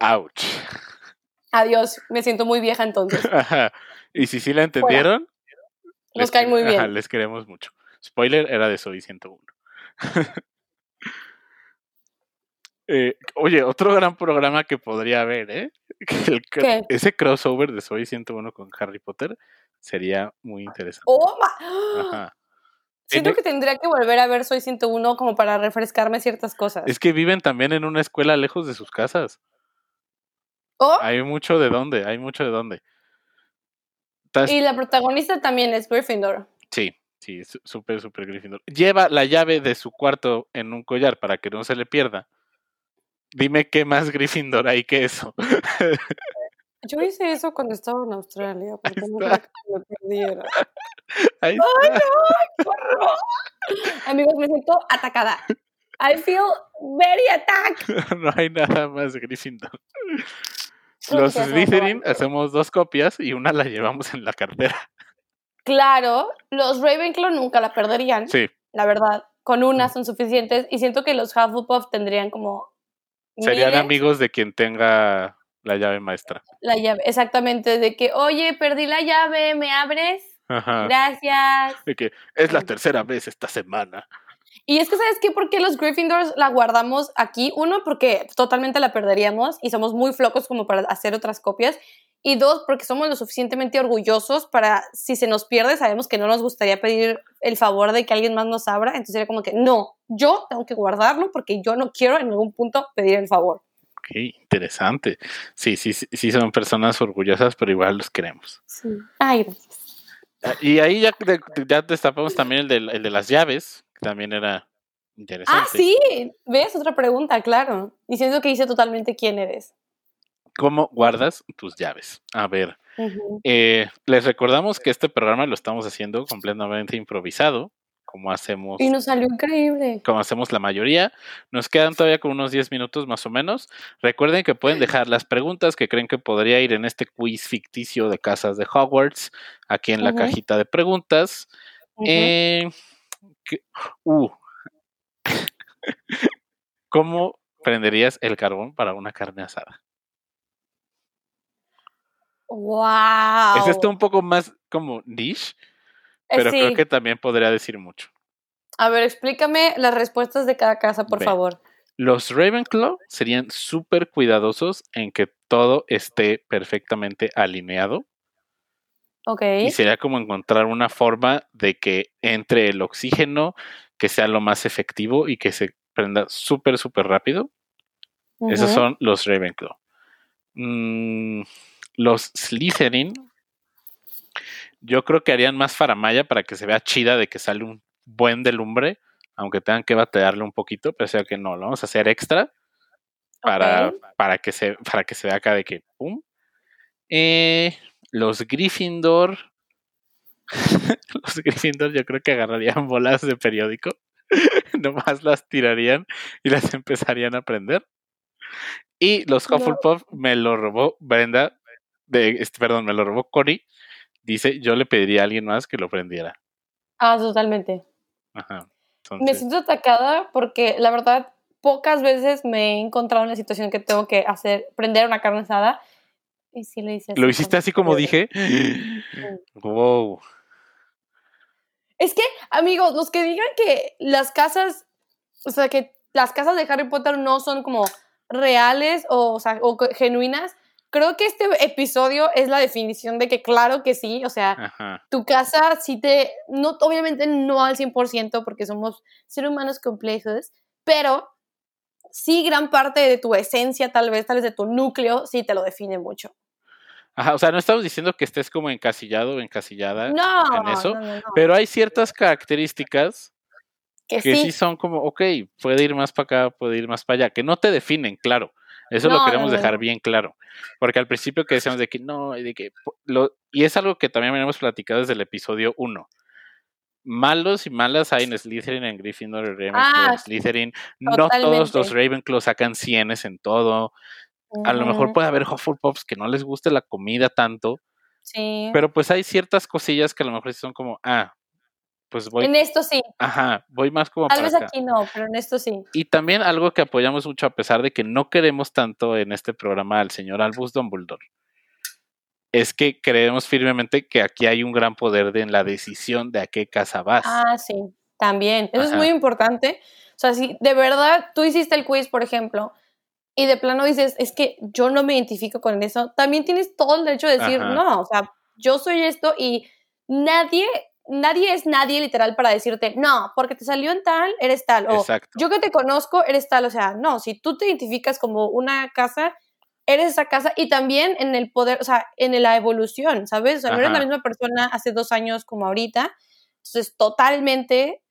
ouch. Adiós, me siento muy vieja entonces. Ajá. Y si sí la entendieron, Nos les caen quere- muy bien. ajá, les queremos mucho. Spoiler, era de Soy 101. Eh, oye, otro gran programa que podría haber, ¿eh? Ese crossover de Soy 101 con Harry Potter sería muy interesante. ¡Oh, ma- Ajá. Siento que tendría que volver a ver Soy 101 como para refrescarme ciertas cosas. Es que viven también en una escuela lejos de sus casas. Oh, Hay mucho de dónde, hay mucho de dónde. Y la protagonista también es Gryffindor. Sí, sí, súper, súper Gryffindor. Lleva la llave de su cuarto en un collar para que no se le pierda. Dime qué más Gryffindor hay que eso. Yo hice eso cuando estaba en Australia, porque no me perdiera. Ahí ¡Qué horror! Amigos, me siento atacada. I feel very attacked. no hay nada más Gryffindor. Uy, Los Slytherin hacemos dos copias y una la llevamos en la cartera. Claro, los Ravenclaw nunca la perderían, Sí, la verdad. Con una son suficientes y siento que los Hufflepuff tendrían como serían miles amigos de quien tenga la llave maestra. la llave, exactamente de que, oye, perdí la llave, ¿me abres? Ajá. Gracias. De que es la tercera vez esta semana. Y es que, ¿sabes qué? ¿Por qué los Gryffindors la guardamos aquí? Uno, porque totalmente la perderíamos y somos muy flocos como para hacer otras copias. Y dos, porque somos lo suficientemente orgullosos para, si se nos pierde, sabemos que no nos gustaría pedir el favor de que alguien más nos abra. Entonces sería como que, no, yo tengo que guardarlo porque yo no quiero en algún punto pedir el favor. Ok, interesante. Sí, sí, sí, sí son personas orgullosas, pero igual los queremos. Sí. Ay, gracias. Ah, Y ahí ya, ya destapamos también el de, el de las llaves, que también era interesante. Ah, sí, ves otra pregunta, claro. Diciendo que hice totalmente quién eres. ¿Cómo guardas tus llaves? A ver, eh, les recordamos que este programa lo estamos haciendo completamente improvisado, como hacemos, Y nos salió increíble. como hacemos la mayoría. Nos quedan todavía con unos 10 minutos más o menos. Recuerden que pueden dejar las preguntas que creen que podría ir en este quiz ficticio de casas de Hogwarts, aquí en la cajita de preguntas. Eh, ¿qué- uh. ¿Cómo prenderías el carbón para una carne asada? ¡Wow! Es esto un poco más como niche, pero sí. creo que también podría decir mucho. A ver, explícame las respuestas de cada casa, por favor. Los Ravenclaw serían súper cuidadosos en que todo esté perfectamente alineado Ok. y sería como encontrar una forma de que entre el oxígeno que sea lo más efectivo y que se prenda súper, súper rápido. Esos son los Ravenclaw. Mm, los Slytherin, yo creo que harían más faramaya para que se vea chida de que sale un buen de lumbre, aunque tengan que batearle un poquito, pero sea que no, lo vamos a hacer extra para, para, que, se, para que se vea acá de que pum. Eh, los Gryffindor, los Gryffindor yo creo que agarrarían bolas de periódico, nomás las tirarían y las empezarían a prender. Y los. Hufflepuff me lo robó Brenda, de, este, perdón, me lo robó Cory. Dice, yo le pediría a alguien más que lo prendiera. Ah, totalmente. Ajá. Me siento atacada porque la verdad pocas veces me he encontrado en la situación que tengo que hacer, prender una carne asada. Y sí lo hice así. lo hiciste así como dije. wow. Es que, amigos, los que digan que las casas, o sea, que las casas de Harry Potter no son como reales o, o sea, o co- genuinas, creo que este episodio es la definición de que claro que sí, o sea, Ajá. tu casa sí te, no, obviamente no al 100% porque somos seres humanos complejos, pero sí gran parte de tu esencia, tal vez, tal vez de tu núcleo, sí te lo define mucho. Ajá. O sea, no estamos diciendo que estés como encasillado o encasillada No, en eso, no, no, no, pero hay ciertas características que, que sí. sí. son como, ok, puede ir más para acá, puede ir más para allá, que no te definen, claro. Eso No, lo queremos no, dejar bien claro. Porque al principio que decíamos de que no, y de que lo, y es algo que también habíamos platicado desde el episodio 1. Malos y malas hay en Slytherin, en Gryffindor, en Ravenclaw, Ah, en Slytherin. No todos los. Ravenclaw sacan cienes en todo. A lo mejor puede haber Hufflepuffs que no les guste la comida tanto, Sí. pero pues hay ciertas cosillas que a lo mejor son como, ah, pues voy, en esto sí. ajá, voy más como Tal para vez acá. aquí no, pero en esto sí. Y también algo que apoyamos mucho a pesar de que no queremos tanto en este programa al señor Albus Dumbledore, es que creemos firmemente que aquí hay un gran poder de, en la decisión de a qué casa vas. Ah, sí, también. Eso es muy importante. O sea, si de verdad tú hiciste el quiz, por ejemplo, y de plano dices, es que yo no me identifico con eso, también tienes todo el derecho de decir, Ajá. no, o sea, yo soy esto y nadie, nadie es nadie literal para decirte, no, porque te salió en tal, eres tal, o Exacto. yo que te conozco, eres tal, o sea, no, si tú te identificas como una casa, eres esa casa y también en el poder, o sea, en la evolución, ¿sabes? O sea, no eres la misma persona hace dos años como ahorita, entonces totalmente,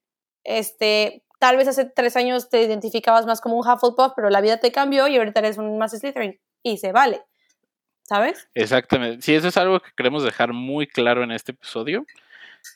este, tal vez hace tres años te identificabas más como un Hufflepuff, pero la vida te cambió y ahorita eres un más Slytherin y se vale, ¿sabes? Exactamente. Sí, eso es algo que queremos dejar muy claro en este episodio,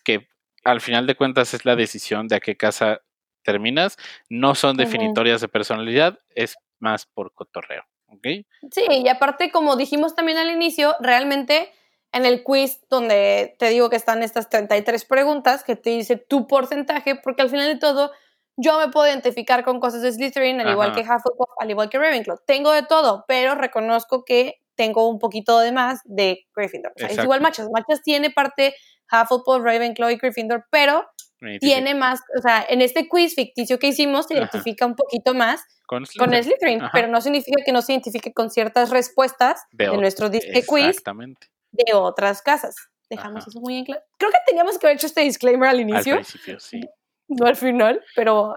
que al final de cuentas es la decisión de a qué casa terminas. No son definitorias de personalidad, es más por cotorreo. ¿Ok? Sí, y aparte, como dijimos también al inicio, realmente en el quiz donde te digo que están estas 33 preguntas, que te dice tu porcentaje, porque al final de todo yo me puedo identificar con cosas de Slytherin, al igual que Hufflepuff, al igual que Ravenclaw. Tengo de todo, pero reconozco que tengo un poquito de más de Gryffindor. O sea, es igual Machas. Machas tiene parte Hufflepuff, Ravenclaw y Gryffindor, pero tiene más, o sea, en este quiz ficticio que hicimos se Ajá. identifica un poquito más con con Slytherin. Slytherin, Ajá. pero no significa que no se identifique con ciertas respuestas de, ot- nuestro disque quiz de otras casas. Dejamos Ajá. eso muy en claro. Creo que teníamos que haber hecho este disclaimer al Al inicio, principio, sí. no al final, pero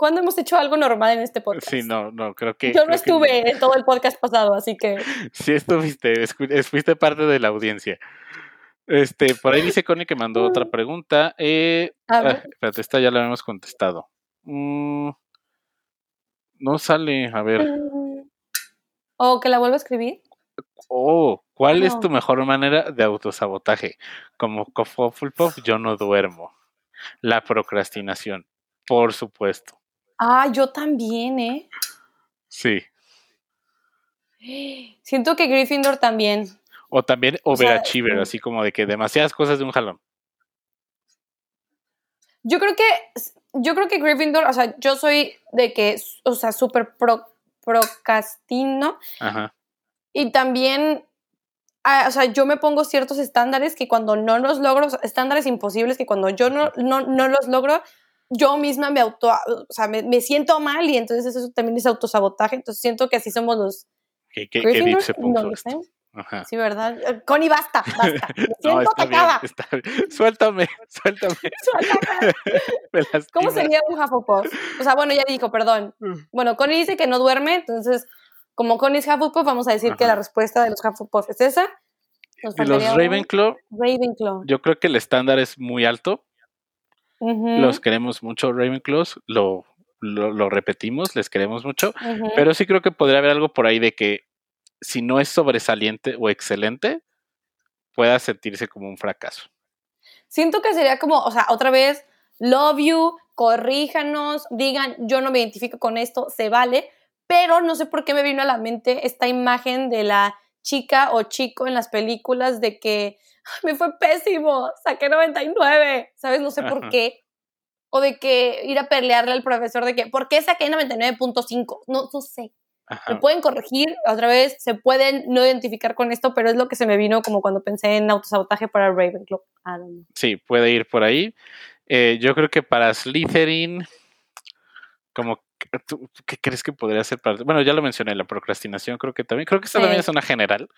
¿cuándo hemos hecho algo normal en este podcast? Sí, no, no, creo que. Yo no estuve en todo el podcast pasado, así que Sí estuviste, fuiste parte de la audiencia. Este, por ahí dice Connie que mandó otra pregunta. Eh, a ah, ver. espérate, esta ya la hemos contestado. Mm, no sale, a ver. ¿O que la vuelva a escribir? Oh, ¿cuál es tu mejor manera de autosabotaje? Como Hufflepuff, yo no duermo. La procrastinación, por supuesto. Ah, yo también, ¿eh? Sí. Siento que Gryffindor también. O también O sea, overachiever, sí. así como de que demasiadas cosas de un jalón. Yo creo que, yo creo que Gryffindor, o sea, yo soy de que, o sea, súper pro, procrastino Ajá. y también, ah, o sea, yo me pongo ciertos estándares que cuando no los logro, estándares imposibles que cuando yo no, no, no los logro, yo misma me auto, o sea, me, me siento mal y entonces eso también es autosabotaje, entonces siento que así somos los se puso lo esto. sé. Ajá. Sí, ¿verdad? Connie, basta, basta. Me siento no, atacada. Suéltame, suéltame. Suéltame. ¿Cómo sería un Hufflepuff? O sea, bueno, ya dijo, perdón. Mm. Bueno, Connie dice que no duerme, entonces, como Connie es Hufflepuff, vamos a decir que la respuesta de los Hufflepuff es esa. y los Ravenclaw, Ravenclaw, yo creo que el estándar es muy alto. Los queremos mucho, Ravenclaws. Lo, lo, repetimos, les queremos mucho. Pero sí creo que podría haber algo por ahí de que si no es sobresaliente o excelente, pueda sentirse como un fracaso. Siento que sería como, o sea, otra vez, love you, corríjanos, digan, yo no me identifico con esto, se vale, pero no sé por qué me vino a la mente esta imagen de la chica o chico en las películas de que me fue pésimo, saqué 99, ¿sabes? No sé por qué. O de que ir a pelearle al profesor de que, ¿por qué saqué 99.5? No, no sé. Se pueden corregir, otra vez, se pueden no identificar con esto, pero es lo que se me vino como cuando pensé en autosabotaje para Ravenclaw. Sí, puede ir por ahí. Eh, yo creo que para Slytherin, como ¿qué crees que podría ser para.? Bueno, ya lo mencioné, la procrastinación, creo que también. Creo que esta también es una general.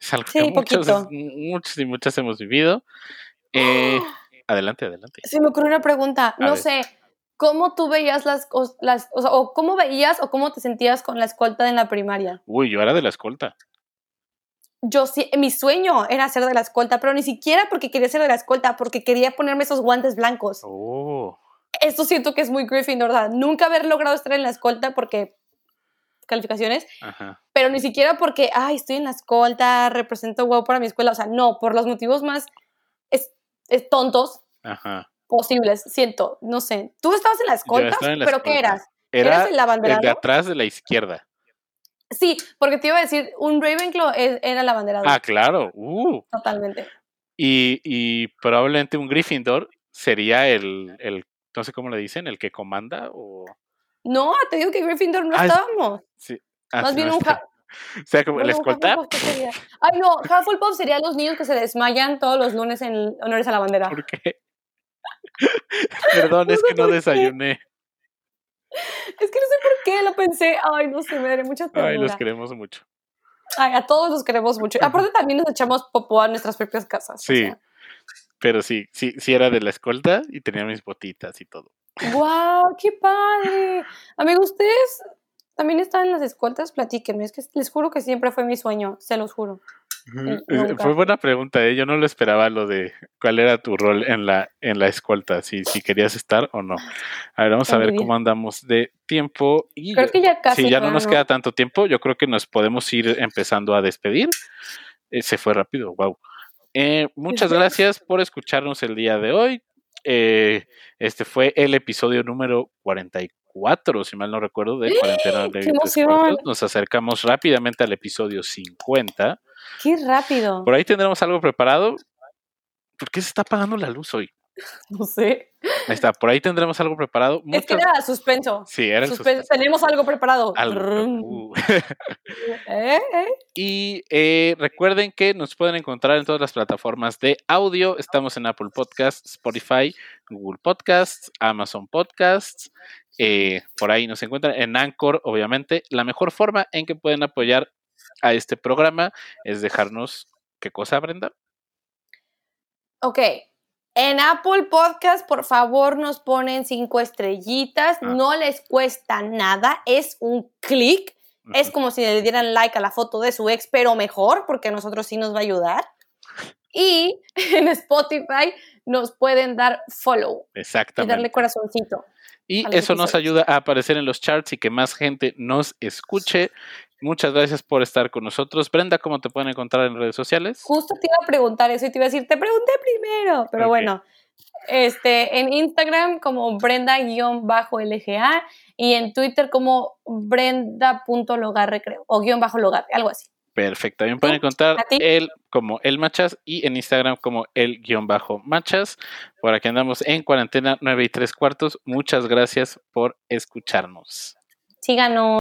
Es algo que muchos, muchos, y muchas hemos vivido. Eh, adelante, adelante. Se me ocurrió una pregunta. no sé, ¿cómo tú veías las, las o, sea, o cómo veías o cómo te sentías con la escolta en la primaria? Uy, yo era de la escolta. Yo sí, mi sueño era ser de la escolta, pero ni siquiera porque quería ser de la escolta, porque quería ponerme esos guantes blancos. Oh esto siento que es muy Gryffindor, ¿verdad? Nunca haber logrado estar en la escolta porque calificaciones, pero ni siquiera porque, ay, estoy en la escolta, represento wow para mi escuela, o sea, no, por los motivos más es, tontos posibles, siento, no sé. Tú estabas en la escolta, pero ¿qué eras? Era el, el de atrás de la izquierda. Sí, porque te iba a decir, un Ravenclaw era la bandera. Ah, claro. Uh. Totalmente. Y, y, probablemente un Gryffindor sería el, el no sé cómo le dicen, el que comanda o... No, te digo que Gryffindor no ah, estábamos. Sí. Ah, Más bien un... O sea, como el escolta. Ay, no, Hufflepuff sería los niños que se desmayan todos los lunes en honores a la bandera. ¿Por qué? Perdón, es que no desayuné. Es que no sé por qué lo pensé. Ay, no sé, me daré mucha pena. Ay, los queremos mucho. Ay, a todos los queremos mucho. Aparte también nos echamos popó a nuestras propias casas. Sí. Pero sí, sí, sí era de la escolta y tenía mis botitas y todo. ¡Guau! ¡Qué padre! Amigo, ustedes también están en las escoltas, platíquenme. Es que les juro que siempre fue mi sueño, se los juro. Eh, fue buena pregunta, ¿eh? yo no lo esperaba lo de cuál era tu rol en la, en la escolta, si, si querías estar o no. A ver, vamos a ver cómo andamos de tiempo. Y creo que ya casi. Si ya no nos queda tanto tiempo, yo creo que nos podemos ir empezando a despedir. Eh, se fue rápido, wow. Eh, muchas gracias por escucharnos el día de hoy. Eh, este fue el episodio número 44, si mal no recuerdo, de Cuarentena de Nos acercamos rápidamente al episodio 50. ¡Qué rápido! Por ahí tendremos algo preparado. ¿Por qué se está apagando la luz hoy? No sé. Ahí está, por ahí tendremos algo preparado. Es que era suspenso. Sí, era suspenso. Tenemos algo preparado. Uh. ¿Eh? ¿Eh? Y eh, recuerden que nos pueden encontrar en todas las plataformas de audio. Estamos en Apple Podcasts, Spotify, Google Podcasts, Amazon Podcasts. por ahí nos encuentran en Anchor, obviamente. La mejor forma en que pueden apoyar a este programa es dejarnos. ¿Qué cosa, Brenda? Ok, en Apple Podcast, por favor, nos ponen cinco estrellitas. Ah. No les cuesta nada. Es un clic. Es como si le dieran like a la foto de su ex, pero mejor, porque a nosotros sí nos va a ayudar. Y en Spotify nos pueden dar follow. Exactamente. Y darle corazoncito. Y eso nos ayuda a aparecer en los charts y que más gente nos escuche. Muchas gracias por estar con nosotros. Brenda, ¿cómo te pueden encontrar en redes sociales? Justo te iba a preguntar eso y te iba a decir, te pregunté primero, pero bueno. Este, en Instagram como Brenda-LGA y en Twitter como Brenda.logarre, creo, o guion bajo logar, algo así. Perfecto. También pueden encontrar él como el machas y en Instagram como el guion bajo machas. Por aquí andamos en cuarentena 9 y 3 cuartos. Muchas gracias por escucharnos. Síganos.